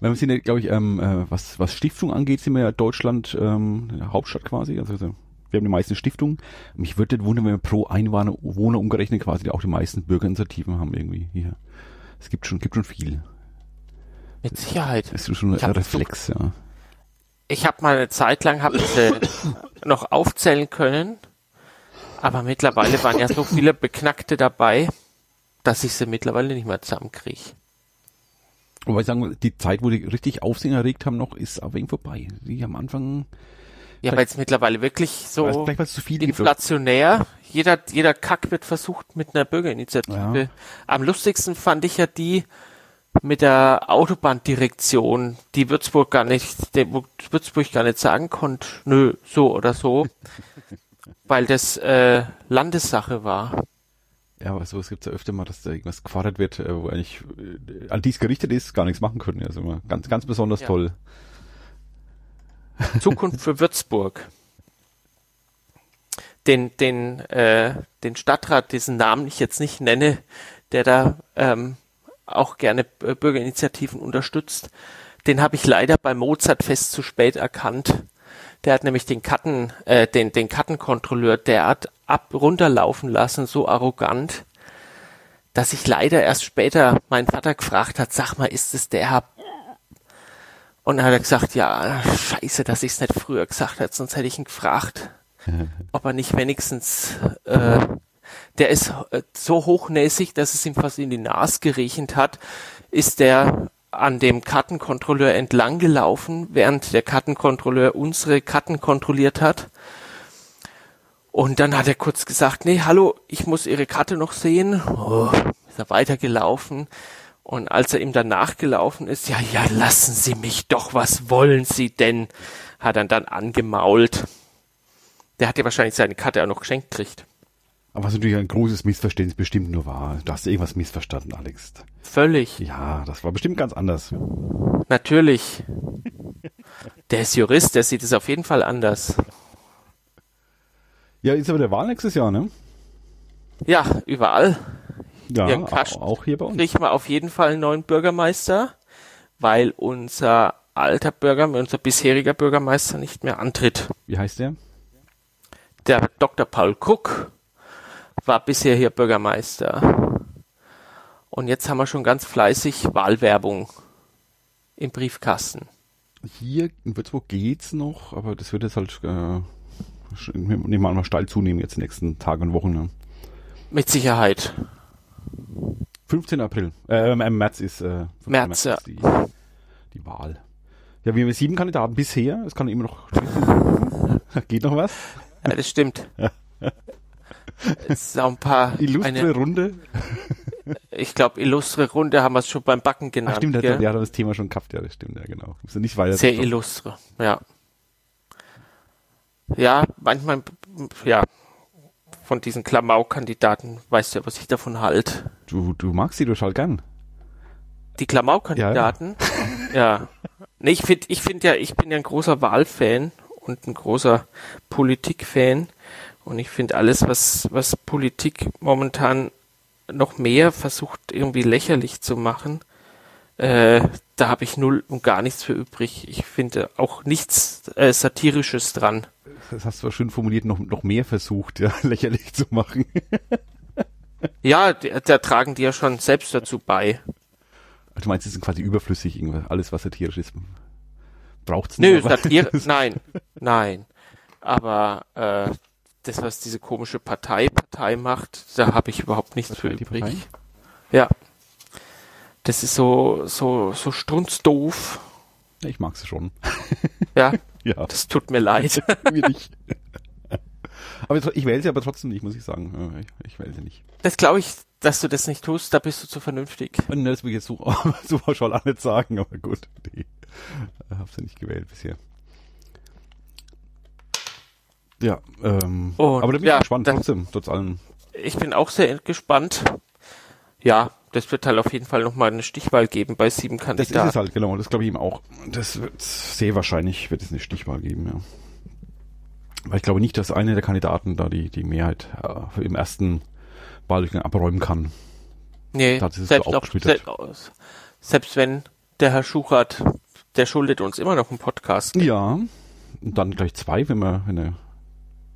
Wir sind ja, glaube ich, ähm, äh, was, was Stiftung angeht, sind wir ja Deutschland ähm, Hauptstadt quasi. Also, also wir haben die meisten Stiftungen. Mich würde nicht wundern, wenn wir pro Einwohner Wohner umgerechnet quasi auch die meisten Bürgerinitiativen haben irgendwie hier. Es gibt schon, gibt schon viel. Mit Sicherheit. Es ist schon Ich ein Reflex, ja. Ich habe mal eine Zeit lang hab ich sie noch aufzählen können, aber mittlerweile waren ja so viele Beknackte dabei, dass ich sie mittlerweile nicht mehr zusammenkriege. Wobei ich sagen, muss, die Zeit, wo die richtig Aufsehen erregt haben, noch ist aber irgendwie vorbei. Die am Anfang, Ja, weil es mittlerweile wirklich so gibt. inflationär. Jeder, jeder Kack wird versucht mit einer Bürgerinitiative. Ja. Am lustigsten fand ich ja die mit der Autobahndirektion, die Würzburg gar nicht, der Würzburg gar nicht sagen konnte, nö, so oder so, weil das äh, Landessache war. Ja, aber sowas gibt's ja öfter mal, dass da irgendwas gefordert wird, äh, wo eigentlich äh, an dies gerichtet ist, gar nichts machen können. Also immer ganz, ganz besonders Ja. toll. Zukunft für Würzburg. Den, den, äh, den Stadtrat, diesen Namen ich jetzt nicht nenne, der da ähm, auch gerne Bürgerinitiativen unterstützt, den habe ich leider bei Mozart fest zu spät erkannt. Der hat nämlich den Karten, äh, den, den Kartenkontrolleur derart ab runterlaufen lassen, so arrogant, dass ich leider erst später meinen Vater gefragt hat, sag mal, ist es der Herr und dann hat er gesagt, ja, scheiße, dass ich es nicht früher gesagt hätte, sonst hätte ich ihn gefragt, ob er nicht wenigstens, äh, der ist äh, so hochnäsig, dass es ihm fast in die Nase geriechend hat, ist der an dem Kartenkontrolleur entlang gelaufen, während der Kartenkontrolleur unsere Karten kontrolliert hat. Und dann hat er kurz gesagt, nee, hallo, ich muss Ihre Karte noch sehen. Oh, ist er weitergelaufen. Und als er ihm dann nachgelaufen ist, ja, ja, lassen Sie mich doch, was wollen Sie denn? Hat er dann angemault. Der hat ja wahrscheinlich seine Karte auch noch geschenkt gekriegt. Aber was natürlich ein großes Missverständnis bestimmt nur war. Du hast irgendwas missverstanden, Alex. Völlig. Ja, das war bestimmt ganz anders. Natürlich. Der ist Jurist, der sieht es auf jeden Fall anders. Ja, ist aber der Wahl nächstes Jahr, ne? Ja, überall. Ja, Kasch auch hier bei uns. Kriegen wir auf jeden Fall einen neuen Bürgermeister, weil unser alter Bürgermeister, unser bisheriger Bürgermeister nicht mehr antritt. Wie heißt der? Der Dr. Paul Cook war bisher hier Bürgermeister. Und jetzt haben wir schon ganz fleißig Wahlwerbung im Briefkasten. Hier in Würzburg geht's noch, aber das wird jetzt halt, äh, nehmen wir mal steil zunehmen jetzt in den nächsten Tagen und Wochen. Ne? Mit Sicherheit. 15. April, äh, im März ist, äh, 15. März, ja. die, die Wahl. Ja, wir haben sieben Kandidaten bisher, es kann immer noch, geht noch was? Ja, das stimmt. Auch ein paar. Illustre eine, Runde. ich glaube, illustre Runde haben wir es schon beim Backen genannt. Ach stimmt, gell? der hat das Thema schon gehabt, ja, das stimmt, ja genau. Muss ja nicht weiter. Sehr illustre, ja. Ja, manchmal, ja, von diesen Klamauk-Kandidaten weißt du ja, was ich davon halt. Du, du magst sie doch halt gern. Die Klamauk-Kandidaten? Ja. Nee, ich finde, ich finde ja, ich bin ja ein großer Wahlfan und ein großer Politikfan. Und ich finde alles, was, was Politik momentan noch mehr versucht, irgendwie lächerlich zu machen, äh, da habe ich null und gar nichts für übrig. Ich finde auch nichts äh, Satirisches dran. Das hast du schön formuliert, noch, noch mehr versucht, ja, lächerlich zu machen. Ja, da, da tragen die ja schon selbst dazu bei. Du meinst, es ist quasi überflüssig, irgendwas, alles, was satirisch ist. Braucht's Nö, nicht. aber- Satire, nein, nein. Aber äh, das, was diese komische Partei Partei macht, da habe ich überhaupt nichts für Partei, die übrig. Partei? Ja. Das ist so, so, so strunzdoof. Ich mag sie schon. Ja, ja, das tut mir leid. mir nicht. aber ich wähle sie aber trotzdem nicht, muss ich sagen. Äh, Ich, ich wähle sie nicht. Das glaube ich, dass du das nicht tust, da bist du zu vernünftig. Und Das will ich jetzt so, so pauschal auch nicht sagen, aber gut. Nee. Ich habe sie nicht gewählt bisher. Ja, ähm, Und, aber da bin ja, ich gespannt, das- trotzdem, trotz allem. Ich bin auch sehr gespannt. Ja, das wird halt auf jeden Fall nochmal eine Stichwahl geben bei sieben Das Kandidaten. ist es halt, genau, das glaube ich ihm auch. Das wird sehr wahrscheinlich, wird es eine Stichwahl geben, ja. Weil ich glaube nicht, dass einer der Kandidaten da die, die Mehrheit äh, im ersten Wahldurchgang abräumen kann. Nee, selbst, auch, selbst, selbst wenn der Herr Schuchert, der schuldet uns immer noch einen Podcast. Ja, und dann gleich zwei, wenn man, wenn er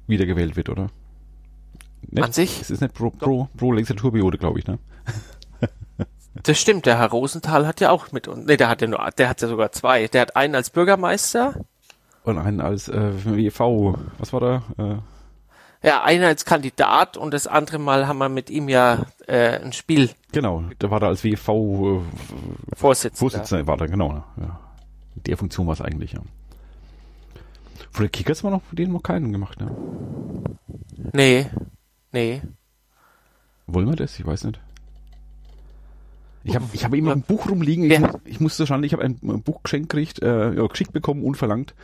wiedergewählt wird, oder? Nicht? An sich? Es ist nicht pro, pro, pro Legislaturperiode, glaube ich, ne? Das stimmt, der Herr Rosenthal hat ja auch mit uns, nee, der hat ja nur, der hat ja sogar zwei. Der hat einen als Bürgermeister, Und einen als äh, EV, was war da? Äh, ja, einen als Kandidat und das andere Mal haben wir mit ihm ja äh, ein Spiel genau, da war da als WV äh, Vorsitzender. Vorsitzender, war da, genau. Ne? Ja. In der Funktion war es eigentlich, ja. Den Kickers war noch von denen noch keinen gemacht, ne? Nee, nee. Wollen wir das? Ich weiß nicht. Ich habe ich hab immer ein Buch rumliegen. Ich, Ja. muss, ich musste schon, ich habe ein, Buch geschenkt gekriegt, äh, ja, geschickt bekommen, unverlangt.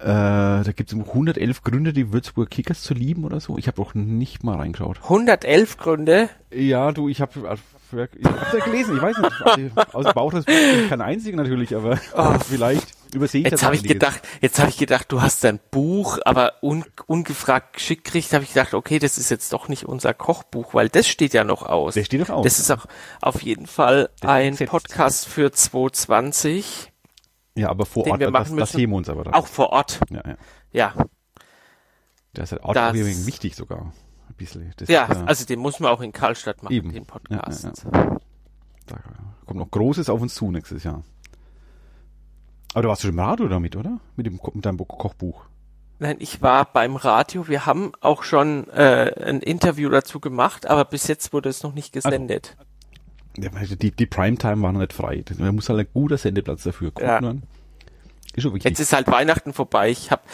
Äh, da gibt es 111 Gründe, die Würzburger Kickers zu lieben oder so. Ich habe auch nicht mal reingeschaut. 111 Gründe. Ja, du, ich habe ich hab's ja gelesen, ich weiß nicht. Also, aus dem Bauch des kein einziger natürlich, aber vielleicht übersehe ich Jetzt das habe ich gedacht, jetzt habe ich gedacht, du hast ein Buch, aber un, ungefragt geschickt kriegt, habe ich gedacht, okay, das ist jetzt doch nicht unser Kochbuch, weil das steht ja noch aus. Der steht doch aus. Das ist auch auf jeden Fall Das ein. Podcast für 2020, Ja, aber vor Ort, wir das, das sehen wir uns aber dann. auch vor Ort. Ja, ja. Ja, Das ist halt Das- wichtig sogar. Ein bisschen. Das ja, ist, äh, also den muss man auch in Karlstadt machen, Eben. den Podcast. Ja, ja, Da kommt noch Großes auf uns zu nächstes Jahr. Aber du warst schon im Radio damit, oder? Mit, dem, mit deinem Kochbuch. Nein, ich war beim Radio. Wir haben auch schon äh, ein Interview dazu gemacht, aber bis jetzt wurde es noch nicht gesendet. Ja, weil die, die Primetime war noch nicht frei. Da muss halt ein guter Sendeplatz dafür kommen. Ja. dann. Ist. Jetzt ist halt Weihnachten vorbei. Ich hab,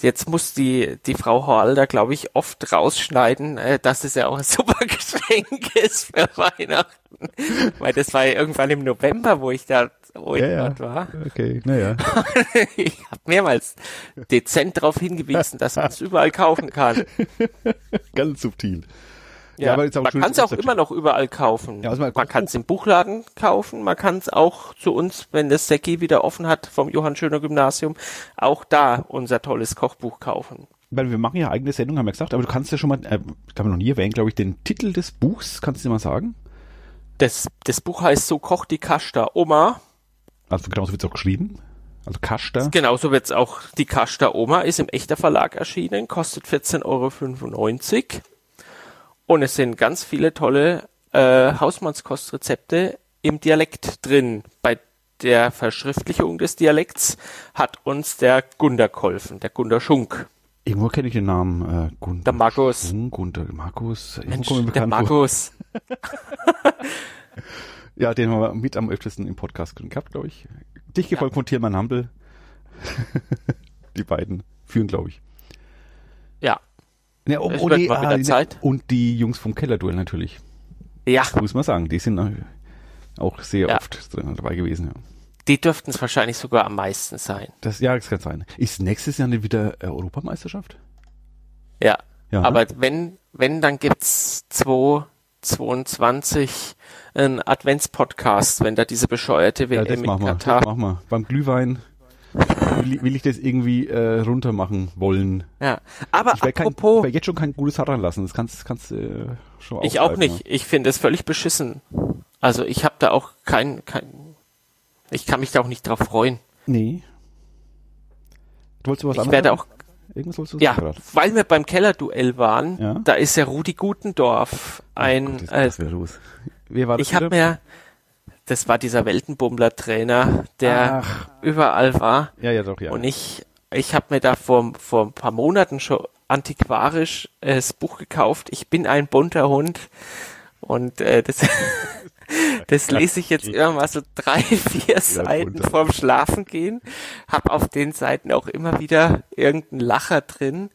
jetzt muss die, die Frau Hoalder, glaube ich, oft rausschneiden, äh, dass es ja auch ein super Geschenk ist für Weihnachten. Weil das war ja irgendwann im November, wo ich da, wo ich Ja, ja. war. Okay, naja. Ich habe mehrmals dezent darauf hingewiesen, dass man es überall kaufen kann. Ganz subtil. Ja, man kann es auch immer noch überall kaufen. Ja, also man, man kann es im Buchladen kaufen, man kann es auch zu uns, wenn das Säcki wieder offen hat vom Johann Schöner Gymnasium, auch da unser tolles Kochbuch kaufen. Weil wir machen ja eigene Sendung, haben wir gesagt, aber du kannst ja schon mal, äh, kann man noch nie erwähnen, glaube ich, den Titel des Buchs, kannst du dir mal sagen? Das, das Buch heißt So kocht die Kasta Oma. Also genauso wird es auch geschrieben. Also Kasta. Genauso wird es auch, die Kasta Oma ist im echter Verlag erschienen, kostet 14,95 Euro. Und es sind ganz viele tolle äh, Hausmannskostrezepte im Dialekt drin. Bei der Verschriftlichung des Dialekts hat uns der Gunder geholfen, der Gunder Schunk. Irgendwo kenne ich den Namen. Äh, Gunder der Markus. Schunk, Gunder, Markus. Mensch, der Markus. ja, den haben wir mit am öftesten im Podcast gehabt, glaube ich. Dich gefolgt ja. von Tiermann Hampel. die beiden führen, glaube ich. Ja. Ja, und, und, die, ah, und die Jungs vom Kellerduell natürlich. Ja. muss man sagen. Die sind auch sehr ja. oft dabei gewesen. Ja. Die dürften es wahrscheinlich sogar am meisten sein. Das, ja, das kann sein. Ist nächstes Jahr wieder äh, Europameisterschaft? Ja. ja aber ne? wenn, wenn, dann gibt's 2022 ein Adventspodcast, wenn da diese bescheuerte WM ja, das in machen Katar. Wir, das machen wir. Beim Glühwein will, will ich das irgendwie äh, runter machen wollen. Ja, aber ich apropos... Kein, ich jetzt schon kein gutes Haar lassen, das kannst, kannst äh, schon Ich auch nicht, ja. ich finde es völlig beschissen. Also ich habe da auch kein, kein... Ich kann mich da auch nicht drauf freuen. Nee. Du wolltest was ich anderes werde auch Irgendwas wolltest du ja, sagen, weil wir beim Kellerduell waren, ja? da ist ja Rudi Gutendorf ein. Oh Gott, äh, los. Wer war das ich habe mir das war dieser Weltenbummler-Trainer, der Ach. überall war. Ja, ja, doch, ja. Und ich, ich habe mir da vor, vor ein paar Monaten schon antiquarisch äh, das Buch gekauft. Ich bin ein bunter Hund. Und äh, das, das lese ich jetzt immer mal so drei, vier Seiten vorm Schlafengehen. Hab auf den Seiten auch immer wieder irgendeinen Lacher drin,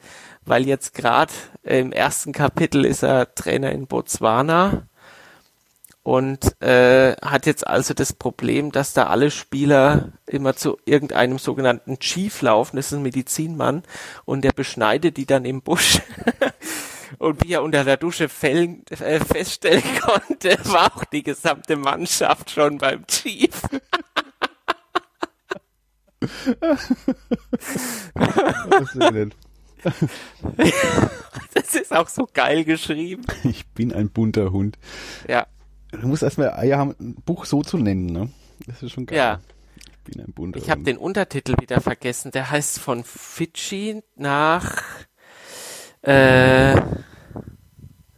weil jetzt gerade im ersten Kapitel ist er Trainer in Botswana und äh, hat jetzt also das Problem, dass da alle Spieler immer zu irgendeinem sogenannten Chief laufen, das ist ein Medizinmann, und der beschneidet die dann im Busch. und wie er unter der Dusche fällen, äh, feststellen konnte, war auch die gesamte Mannschaft schon beim Chief. das ist auch so geil geschrieben. Ich bin ein bunter Hund. Ja. Du musst erstmal Eier haben, ein Buch so zu nennen, ne? Das ist schon geil. Ja. Ich bin ein bunter. Ich habe den Untertitel wieder vergessen. Der heißt von Fidschi nach. Äh,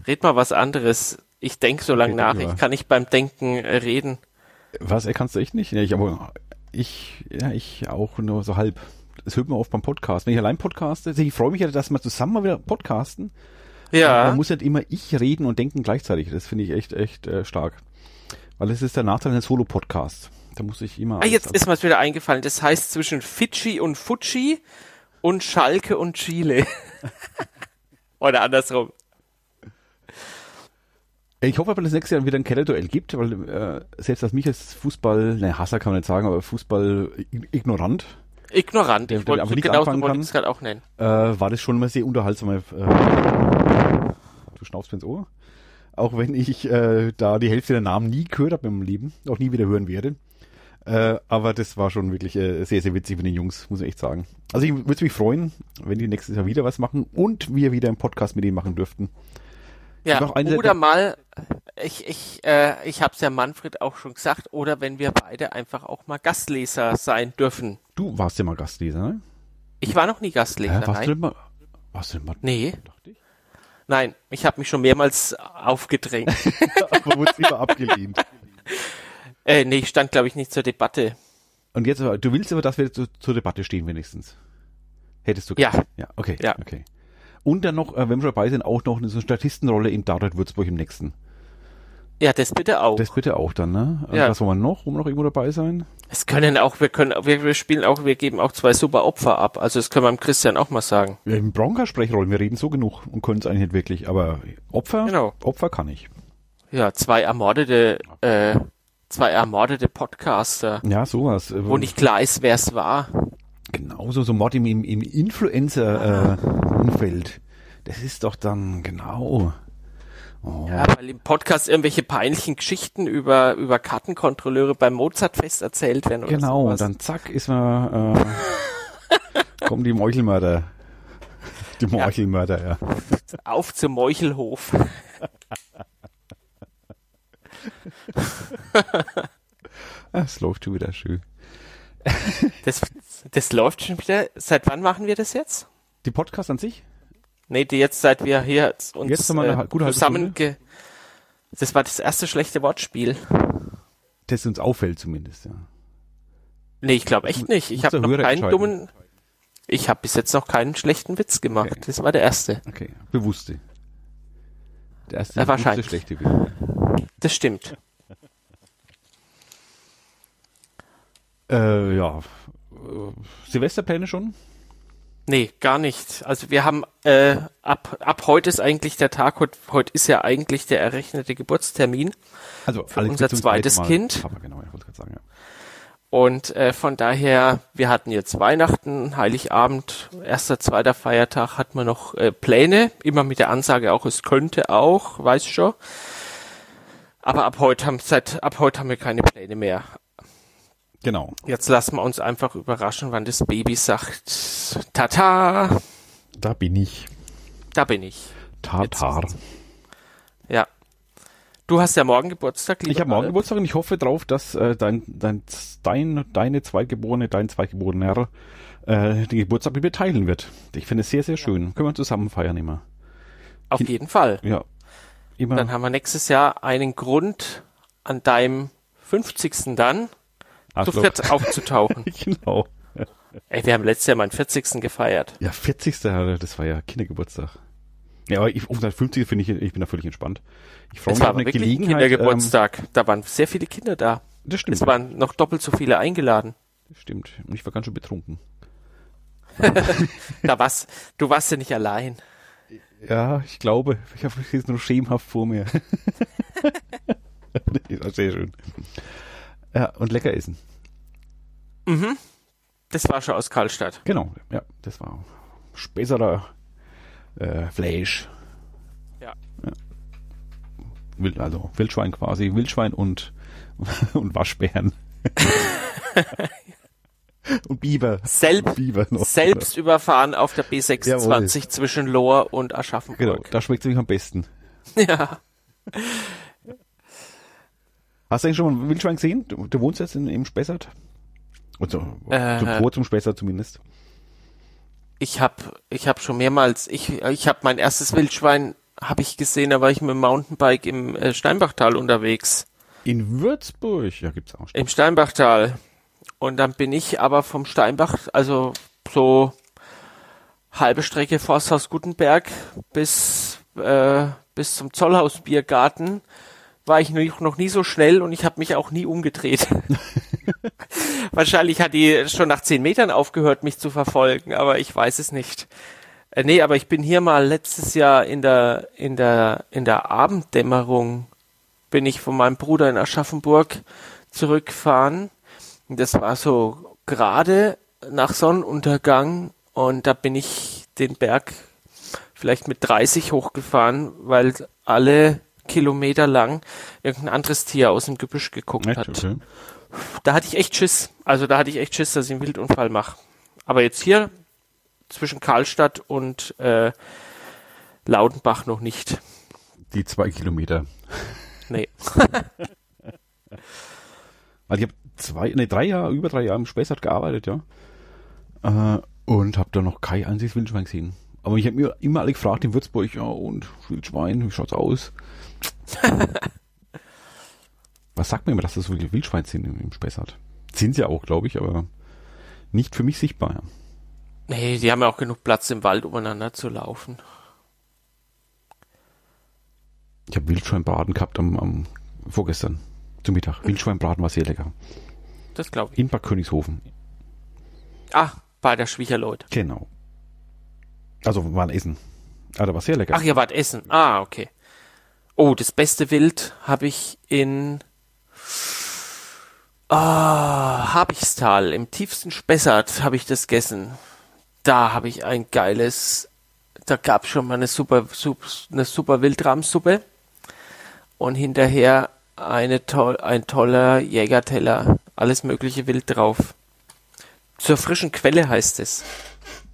red mal was anderes. Ich denk so lange nach. Ich kann nicht beim Denken äh, reden. Was? Er kannst du echt nicht? Ich aber ich ja ich auch nur so halb. Das hört man oft beim Podcast. Wenn ich allein podcaste, ich freue mich ja, dass wir zusammen mal wieder podcasten. Ja. Man muss nicht immer ich reden und denken gleichzeitig. Das finde ich echt, echt äh, stark. Weil es ist der Nachteil eines Solo-Podcasts. Da muss ich immer. Ah, jetzt ist mir wieder eingefallen. Das heißt zwischen Fidschi und Fuji und Schalke und Chile. Oder andersrum. Ich hoffe aber, dass es nächstes Jahr wieder ein Kellerduell gibt, weil äh, selbst als mich als Fußball, ne, Hasser kann man nicht sagen, aber Fußball ignorant. Ignorant, der, ich wollte genau so wollte ich es gerade auch nennen. Äh, war das schon mal sehr unterhaltsam. Äh, du schnaufst mir ins Ohr. Auch wenn ich äh, da die Hälfte der Namen nie gehört habe in meinem Leben, auch nie wieder hören werde. Äh, aber das war schon wirklich äh, sehr, sehr witzig mit den Jungs, muss ich echt sagen. Also ich würde mich freuen, wenn die nächstes Jahr wieder was machen und wir wieder einen Podcast mit denen machen dürften. Ja, oder mal, ich, ich, äh, ich habe es ja Manfred auch schon gesagt, oder wenn wir beide einfach auch mal Gastleser sein dürfen. Du warst ja mal Gastleser, ne? Ich war noch nie Gastleser. Äh, warst nein. du denn mal? Warst du denn mal? Nee. Ich? Nein, ich habe mich schon mehrmals aufgedrängt. Aber wurde immer abgelehnt. Äh, nee, ich stand, glaube ich, nicht zur Debatte. Und jetzt, du willst aber, dass wir zu, zur Debatte stehen, wenigstens. Hättest du gesagt. Ja. Ja, okay. Ja. okay. Und dann noch, äh, wenn wir dabei sind, auch noch eine so Statistenrolle in Tatort Würzburg im nächsten. Ja, das bitte auch. Das bitte auch dann, ne? Ja. Was wollen wir noch? Wollen wir noch irgendwo dabei sein? Es können auch, wir können, wir, wir spielen auch, wir geben auch zwei super Opfer ab. Also das können wir dem Christian auch mal sagen. Ja, im Bronca-Sprechrollen, wir reden so genug und können es eigentlich nicht wirklich, aber Opfer, genau. Opfer kann ich. Ja, zwei ermordete, äh, zwei ermordete Podcaster. Ja, sowas. Wo nicht klar ist, wer es war. Genauso so Mord im, im Influencer-Umfeld. Äh, das ist doch dann, genau. Oh. Ja, weil im Podcast irgendwelche peinlichen Geschichten über, über Kartenkontrolleure beim Mozartfest erzählt werden. Oder genau, und dann zack ist man, äh, kommen die Meuchelmörder. Die Meuchelmörder, ja. ja. Auf zum Meuchelhof. Es läuft schon wieder schön. Das, das läuft schon wieder. Seit wann machen wir das jetzt? Die Podcast an sich? Nee, die jetzt, seit wir hier uns jetzt mal eine äh, gute zusammen Das war das erste schlechte Wortspiel. Das uns auffällt zumindest, ja. Nee, ich glaube echt nicht. Ich habe noch keinen dummen. Ich habe bis jetzt noch keinen schlechten Witz gemacht. Okay. Das war der erste. Okay, bewusste. Der erste ja, wahrscheinlich. schlechte Witz. Das stimmt. Äh, ja. Silvesterpläne schon? Nee, gar nicht. Also wir haben äh, ab ab heute ist eigentlich der Tag, heute, heute ist ja eigentlich der errechnete Geburtstermin. Also für unser zweites Kind. Papa, genau, ich wollte sagen, ja. Und äh, von daher, wir hatten jetzt Weihnachten, Heiligabend, erster, zweiter Feiertag, hatten wir noch äh, Pläne, immer mit der Ansage auch, es könnte auch, weiß schon. Aber ab heute haben seit ab heute haben wir keine Pläne mehr. Genau. Jetzt lassen wir uns einfach überraschen, wann das Baby sagt, Tata. Da bin ich. Da bin ich. Tatar. Ja. Du hast ja morgen Geburtstag, Ich habe morgen Geburtstag und ich hoffe darauf, dass äh, dein, dein, dein, deine Zweitgeborene, dein Zweitgeborener äh, den Geburtstag mit mir teilen wird. Ich finde es sehr, sehr schön. Können wir zusammen feiern immer. Auf ich, jeden Fall. Ja. Immer. Dann haben wir nächstes Jahr einen Grund an deinem 50. dann zu viert aufzutauchen. genau. Ey, wir haben letztes Jahr meinen 40. gefeiert. Ja, 40. Das war ja Kindergeburtstag. Ja, aber ich, um 50 finde ich, ich bin da völlig entspannt. Ich freue mich auf eine Gelegenheit. Kindergeburtstag. Ähm, da waren sehr viele Kinder da. Das stimmt. Es waren noch doppelt so viele eingeladen. Das stimmt. Und ich war ganz schön betrunken. da warst, du warst ja nicht allein. Ja, ich glaube. Ich habe es jetzt nur schemenhaft vor mir. das war sehr schön. Ja, und lecker essen. Mhm. Das war schon aus Karlstadt. Genau, ja, das war späterer äh, Fleisch. Ja. ja. Wild, also Wildschwein quasi, Wildschwein und, und Waschbären. und Biber. Selb, Biber noch, selbst oder? überfahren auf der B26 Jawohl. zwischen Lohr und Aschaffenburg. Genau, da schmeckt es nämlich am besten. Ja. Hast du eigentlich schon mal ein Wildschwein gesehen? Du, du wohnst jetzt in, im Spessart? Also, äh, zum Tor zum Spessart zumindest. Ich habe ich hab schon mehrmals, ich, ich habe mein erstes Wildschwein, habe ich gesehen, da war ich mit dem Mountainbike im äh, Steinbachtal unterwegs. In Würzburg? Ja, gibt's auch. Im Steinbachtal. Und dann bin ich aber vom Steinbach, also so halbe Strecke Forsthaus Gutenberg bis, äh, bis zum Zollhausbiergarten war ich noch nie so schnell und ich habe mich auch nie umgedreht. Wahrscheinlich hat die schon nach zehn Metern aufgehört, mich zu verfolgen, aber ich weiß es nicht. Äh, nee, aber ich bin hier mal letztes Jahr in der, in der, in der Abenddämmerung bin ich von meinem Bruder in Aschaffenburg zurückgefahren. Das war so gerade nach Sonnenuntergang und da bin ich den Berg vielleicht mit 30 hochgefahren, weil alle Kilometer lang irgendein anderes Tier aus dem Gebüsch geguckt echt? hat. Okay. Da hatte ich echt Schiss. Also da hatte ich echt Schiss, dass ich einen Wildunfall mache. Aber jetzt hier zwischen Karlstadt und äh, Laudenbach noch nicht. Die zwei Kilometer. Nee. Weil ich habe zwei, nee, drei Jahre, über drei Jahre im Spessart gearbeitet, ja. Äh, und habe da noch kein einziges Wildschwein gesehen. Aber ich habe mir immer alle gefragt in Würzburg, ja, und Wildschwein, wie schaut's aus? Was sagt man immer, dass das so viele Wildschweine sind im, im Spessart? Sind sie ja auch, glaube ich, aber nicht für mich sichtbar. Nee, die haben ja auch genug Platz im Wald, umeinander zu laufen. Ich habe Wildschweinbraten gehabt am, am vorgestern zum Mittag. Wildschweinbraten war sehr lecker. Das glaube ich. In Bad Königshofen. Ah, bei der Schwiegerleut. Genau. Also war ein Essen. Ah, da war sehr lecker. Ach, ihr wart Essen. Ah, okay. Oh, das beste Wild habe ich in ah, Habichstal, im tiefsten Spessart habe ich das gegessen. Da habe ich ein geiles, da gab es schon mal eine super, eine super Wildrahmsuppe. und hinterher eine to ein toller Jägerteller. Alles mögliche wild drauf. Zur frischen Quelle heißt es.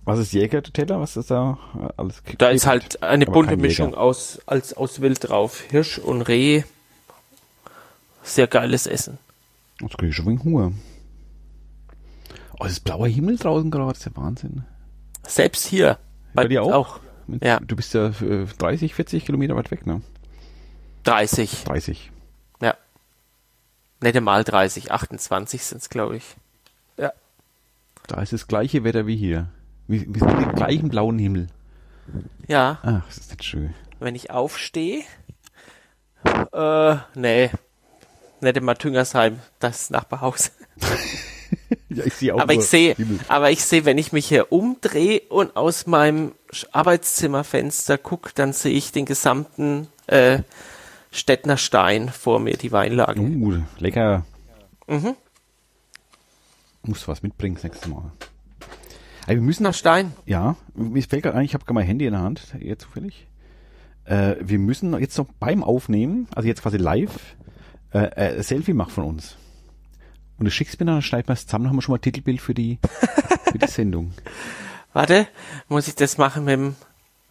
Was ist Jägerteller? Was ist da alles? Da ist halt eine bunte Mischung aus, als, aus Wild drauf. Hirsch und Reh. Sehr geiles Essen. Jetzt kriege ich schon wegen Hunger. Oh, es ist blauer Himmel draußen gerade, das ist ja Wahnsinn. Selbst hier. Bei, dir auch? auch. Ja. Du bist ja 30, 40 Kilometer weit weg, ne? 30. 30. Ja. Nette mal 30, 28 sind es, glaube ich. Ja. Da ist das gleiche Wetter wie hier. Wir, wir sind im gleichen blauen Himmel. Ja. Ach, das ist nicht schön. Wenn ich aufstehe, äh, nee, nicht in Tüngersheim, das Nachbarhaus. ja, ich sehe auch aber ich sehe, aber ich sehe, wenn ich mich hier umdrehe und aus meinem Arbeitszimmerfenster gucke, dann sehe ich den gesamten äh, Stettner Stein vor mir, die Weinlage. Uh, lecker. Mhm. Musst was mitbringen das nächste Mal. Also wir müssen nach Stein. Ja, mir fällt gerade ein, ich habe gerade mein Handy in der Hand, jetzt zufällig. Äh, wir müssen jetzt noch beim Aufnehmen, also jetzt quasi live, äh, äh, Selfie machen von uns. Und du schickst mir dann, dann schneiden wir es zusammen, haben wir schon mal ein Titelbild für die, für die Sendung. Warte, muss ich das machen mit dem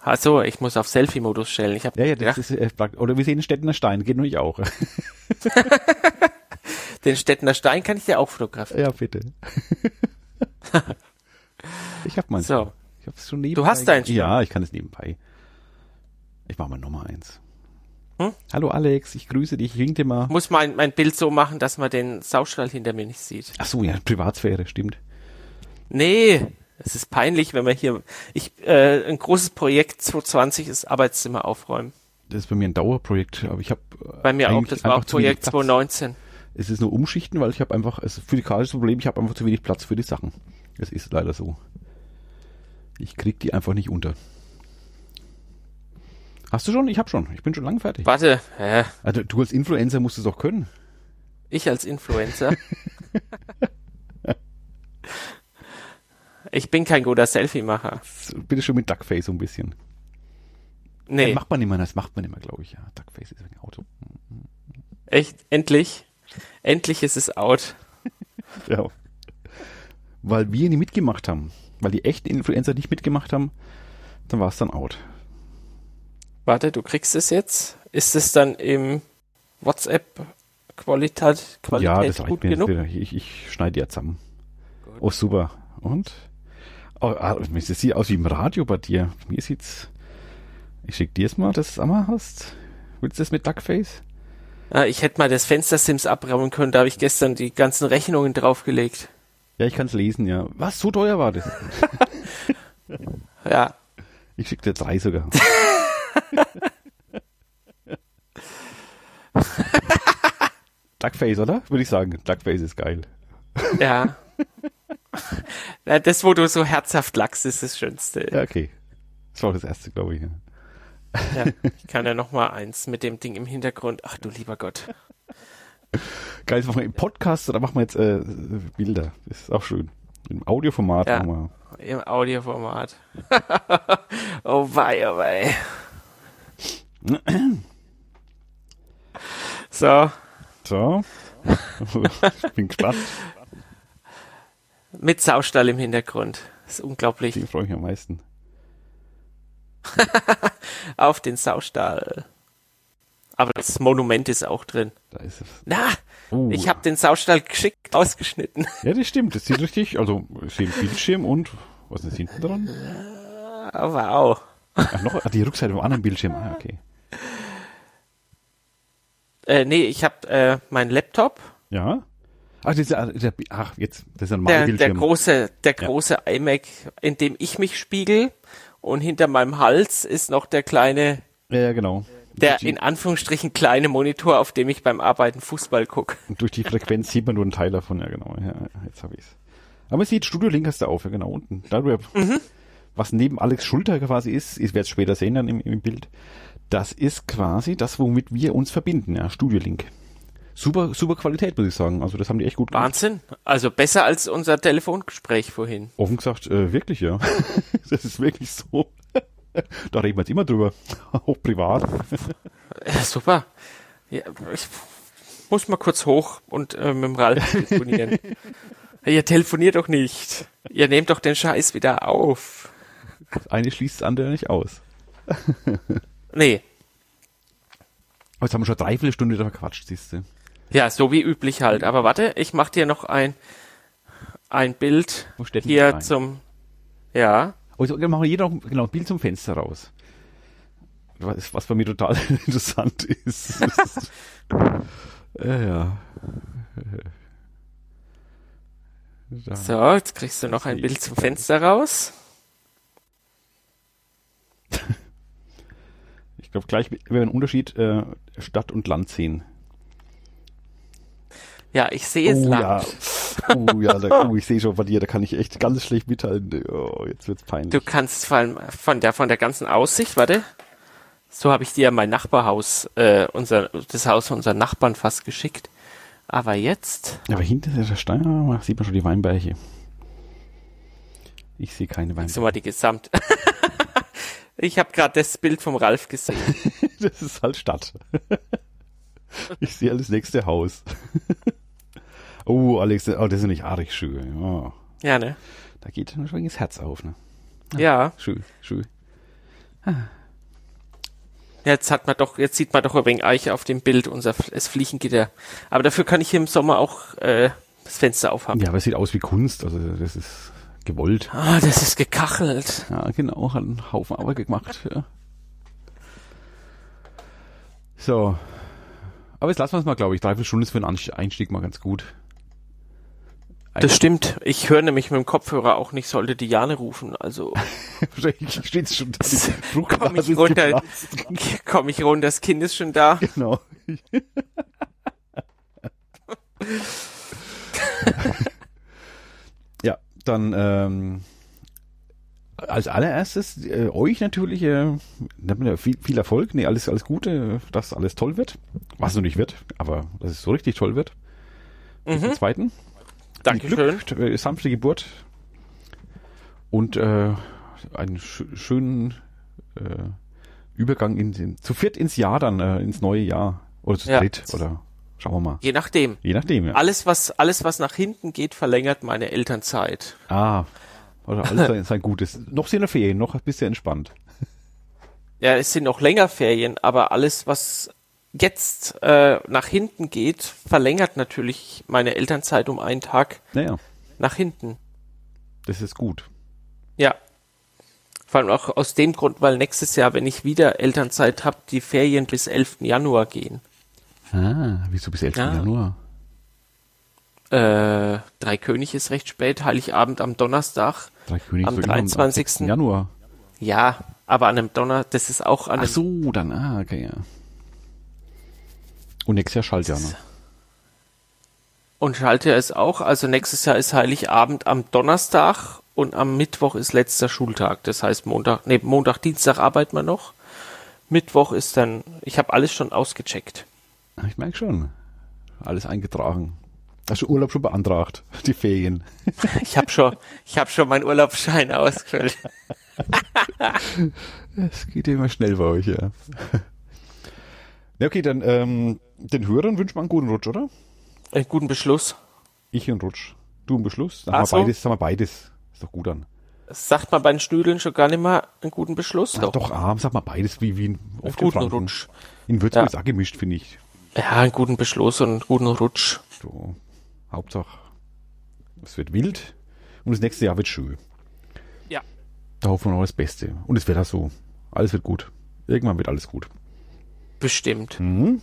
Ach so, ich muss auf Selfie-Modus stellen. Ich hab, ja, ja, das ja. ist äh, oder wir sehen den Städtener Stein, geht natürlich auch. den Städtener Stein kann ich dir auch fotografieren. Ja, bitte. ich hab meins. So. Ich hab's schon nebenbei. Du hast deins? Ja, ich kann es nebenbei. Ich mach mal Nummer eins. Hm? Hallo Alex, ich grüße dich. Ich wink dir mal. Muss mein, mein Bild so machen, dass man den Saustall hinter mir nicht sieht. Ach so, ja, Privatsphäre, stimmt. Nee, es ist peinlich, wenn man hier, ich, äh, ein großes Projekt 2020 ist Arbeitszimmer aufräumen. Das ist bei mir ein Dauerprojekt, aber ich habe äh, bei mir auch, das war auch Projekt 2019. Es ist nur Umschichten, weil ich habe einfach, es ist physikalisches Problem, ich habe einfach zu wenig Platz für die Sachen. Es ist leider so. Ich krieg die einfach nicht unter. Hast du schon? Ich habe schon. Ich bin schon lange fertig. Warte. Hä? Also du als Influencer musst es auch können. Ich als Influencer? ich bin kein guter Selfie-Macher. Bitte schon mit Duckface so ein bisschen. Nee. Das macht man immer, das macht man immer, glaube ich. Ja, Duckface ist ein Auto. Echt? Endlich? Endlich ist es out. ja. Weil wir nie mitgemacht haben. Weil die echten Influencer nicht mitgemacht haben, dann war es dann out. Warte, du kriegst es jetzt? Ist es dann im WhatsApp Qualität, Qualität ja, das gut mir genug? Ich, ich schneide ja zusammen. Gut. Oh, super. Und? Oh, ah, es sieht aus wie im Radio bei dir. Mir sieht's. Ich schick dir es mal, dass du es einmal hast. Willst du das mit Duckface? Ah, ich hätte mal das Fenster Sims abräumen können, da habe ich gestern die ganzen Rechnungen draufgelegt. Ja, ich kann es lesen, ja. Was, so teuer war das? ja. Ich schick dir drei sogar. Duckface, oder? Würde ich sagen. Duckface ist geil. Ja. Das, wo du so herzhaft lachst, ist das Schönste. Ja, okay. Das war das erste, glaube ich. Ja, ich kann ja noch mal eins mit dem Ding im Hintergrund. Ach du lieber Gott. Geil, machen wir im Podcast oder machen wir jetzt äh, Bilder? Das ist auch schön. Im Audioformat ja, nochmal. Im Audioformat. oh wei, oh wei. So. So. ich bin gespannt. Mit Saustall im Hintergrund. Das ist unglaublich. Den freue ich am meisten. Auf den Saustall. Aber das Monument ist auch drin. Da ist es. Na, uh. ich habe den Saustall geschickt ausgeschnitten. Ja, das stimmt. Das sieht richtig. Also, ich sehe Bildschirm und was ist hinten dran? Wow. Ach, noch die Rückseite vom anderen Bildschirm. Ah, okay. Äh, nee, ich habe äh, meinen Laptop. Ja. Ach, dieser, der, ach, jetzt, das ist ein der, Bildschirm. Der große, der große ja. iMac, in dem ich mich spiegel und hinter meinem Hals ist noch der kleine. Ja, genau. Der in Anführungsstrichen kleine Monitor, auf dem ich beim Arbeiten Fußball gucke. Durch die Frequenz sieht man nur einen Teil davon, ja genau. Ja, jetzt habe ich's. Aber man sieht, Studio Link hast du auf, ja genau, unten. Da du, mhm. Was neben Alex Schulter quasi ist, ich werde es später sehen dann im, im Bild, das ist quasi das, womit wir uns verbinden, ja, Studio Link. Super, super Qualität, muss ich sagen. Also das haben die echt gut gemacht. Wahnsinn. Also besser als unser Telefongespräch vorhin. Offen gesagt, äh, wirklich, ja. das ist wirklich so. da reden wir jetzt immer drüber. Auch privat. ja, super. Ja, ich muss mal kurz hoch und äh, mit dem Ralf telefonieren. Ihr telefoniert doch nicht. Ihr nehmt doch den Scheiß wieder auf. Das eine schließt das andere nicht aus. nee. Aber jetzt haben wir schon dreiviertel Stunde da verquatscht, siehst du. Ja, so wie üblich halt. Aber warte, ich mach dir noch ein, ein Bild Wo steht denn hier rein? zum, ja. Also dann machen wir jeder noch genau, ein Bild zum Fenster raus. Was, was bei mir total interessant ist. äh, ja. Da. So, jetzt kriegst du noch ein Bild zum Fenster raus. Ich glaube, gleich werden wir einen Unterschied äh, Stadt und Land sehen. Ja, ich sehe es oh, lang. ja. Oh ja, da, oh, ich sehe schon bei dir, da kann ich echt ganz schlecht mithalten. Oh, jetzt wird's peinlich. Du kannst vor allem von der, von der ganzen Aussicht, warte. So habe ich dir mein Nachbarhaus, äh, unser, das Haus von unseren Nachbarn fast geschickt. Aber jetzt, Ja, aber hinter der Stein sieht man schon die Weinberge. Ich sehe keine so Weinberge. mal die Gesamt. ich habe gerade das Bild vom Ralf gesehen. Das ist halt Stadt. Ich sehe alles nächste Haus. Oh, Alex, oh, das ist nicht arg schön. Oh, Ja, ne? da geht schon das Herz auf. Ne? Ja. Schön, schön. Jetzt hat man doch, jetzt sieht man doch ein wenig Eiche auf dem Bild, unser das Fliegengitter. Aber dafür kann ich hier im Sommer auch äh, das Fenster aufhaben. Ja, aber es sieht aus wie Kunst. Also das ist gewollt. Ah, das ist gekachelt. Ja, genau, hat einen Haufen Arbeit gemacht. Ja. So. Aber jetzt lassen wir es mal, glaube ich. Dreiviertel Stunde ist für einen Einstieg mal ganz gut. Das stimmt. Ich höre nämlich mit dem Kopfhörer auch nicht, sollte Diane rufen. Also Wahrscheinlich steht schon da. Komm ich runter, geplatzt. komm ich runter, das Kind ist schon da. Genau. Dann ähm, als allererstes äh, euch natürlich äh, viel, viel Erfolg, nee, alles, alles Gute, dass alles toll wird. Was noch nicht wird, aber dass es so richtig toll wird. Mhm. zweiten. Dankeschön. Glück, äh, sanfte Geburt und äh, einen sch schönen äh, Übergang in den, zu viert ins Jahr dann, äh, ins neue Jahr. Oder zu Ja. dritt, oder schauen wir mal. Je nachdem. Je nachdem, ja. Alles, was, alles, was nach hinten geht, verlängert meine Elternzeit. Ah, oder alles sein, sein Gutes. Noch sind Ferien, noch ein bisschen entspannt. Ja, es sind noch länger Ferien, aber alles, was jetzt äh, nach hinten geht, verlängert natürlich meine Elternzeit um einen Tag Naja, nach hinten. das ist gut. Ja. Vor allem auch aus dem Grund, weil nächstes Jahr, wenn ich wieder Elternzeit habe, die Ferien bis 11. Januar gehen. Ah, wieso bis 11. Ja. Januar? Äh, Drei König ist recht spät, Heiligabend am Donnerstag. Drei Könige Am so immer 23. 6. Januar. Ja, aber an einem Donner, das ist auch an Ach einem, so, dann, ah, okay, ja. Und nächstes Jahr Schaltjahr noch. und Schaltjahr ist auch, also nächstes Jahr ist Heiligabend am Donnerstag und am Mittwoch ist letzter Schultag. Das heißt Montag, nee, Montag, Dienstag arbeiten wir noch. Mittwoch ist dann, ich habe alles schon ausgecheckt. Ah, Ich merke schon. Alles eingetragen. Hast du Urlaub schon beantragt? Die Ferien. Ich habe schon, ich habe schon meinen Urlaubsschein ausgefüllt. Es geht immer schnell bei euch, ja. Ja, okay, dann ähm, den Hörern wünschen wir einen guten Rutsch, oder? Einen guten Beschluss. Ich einen Rutsch. Du einen Beschluss? Ach haben wir beides, haben wir beides. Ist doch gut an. Sagt man bei den Schnüdeln schon gar nicht mehr einen guten Beschluss? Ach, doch, arm, sag mal beides, wie, wie Einen oft in guten. Rutsch. In Würzburg Ja. ist auch gemischt, finde ich. Ja, einen guten Beschluss und einen guten Rutsch. So, Hauptsache, es wird wild und das nächste Jahr wird schön. Ja. Da hoffen wir noch das Beste. Und es wird auch so. Alles wird gut. Irgendwann wird alles gut. Bestimmt. Mhm.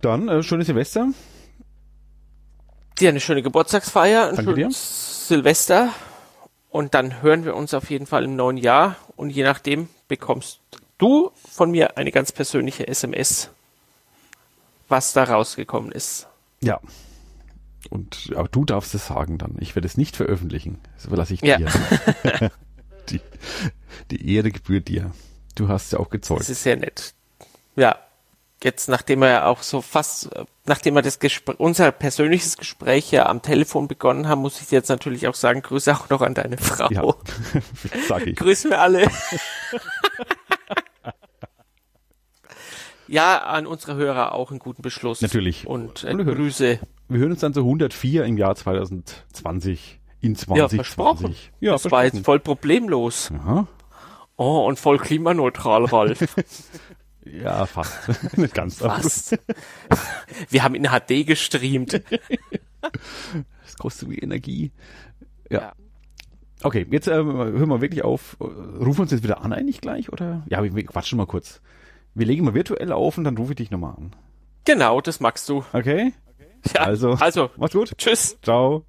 Dann, äh, schönes Silvester. Dir eine schöne Geburtstagsfeier, ein Danke dir. schönes Silvester. Und dann hören wir uns auf jeden Fall im neuen Jahr. Und je nachdem bekommst du von mir eine ganz persönliche SMS, was da rausgekommen ist. Ja. Und aber du darfst es sagen dann. Ich werde es nicht veröffentlichen. Das überlasse ich Ja. dir. die, die Ehre gebührt dir. Du hast ja auch Das gezeugt. ist sehr nett. Ja. Jetzt, nachdem wir ja auch so fast, äh, nachdem wir das Gespr unser persönliches Gespräch ja am Telefon begonnen haben, muss ich jetzt natürlich auch sagen, Grüße auch noch an deine Frau. Ja, sag ich. Grüßen wir alle. Ja, an unsere Hörer auch einen guten Beschluss. Natürlich. Und äh, Grüße. Wir hören uns dann so 104 im Jahr 2020. In 2020. Ja, versprochen. Ja, das versprochen. war jetzt voll problemlos. Aha. Oh, und voll klimaneutral, Ralf. ja, fast. Nicht ganz. Fast. Wir haben in HD gestreamt. das kostet wie Energie. Ja. ja. Okay, jetzt ähm, hören wir wirklich auf. Rufen wir uns jetzt wieder an eigentlich gleich, oder? Ja, wir, wir quatschen mal kurz. Wir legen mal virtuell auf und dann rufe ich dich nochmal an. Genau, das magst du. Okay? Ja, also, also, mach's gut. Tschüss. Ciao.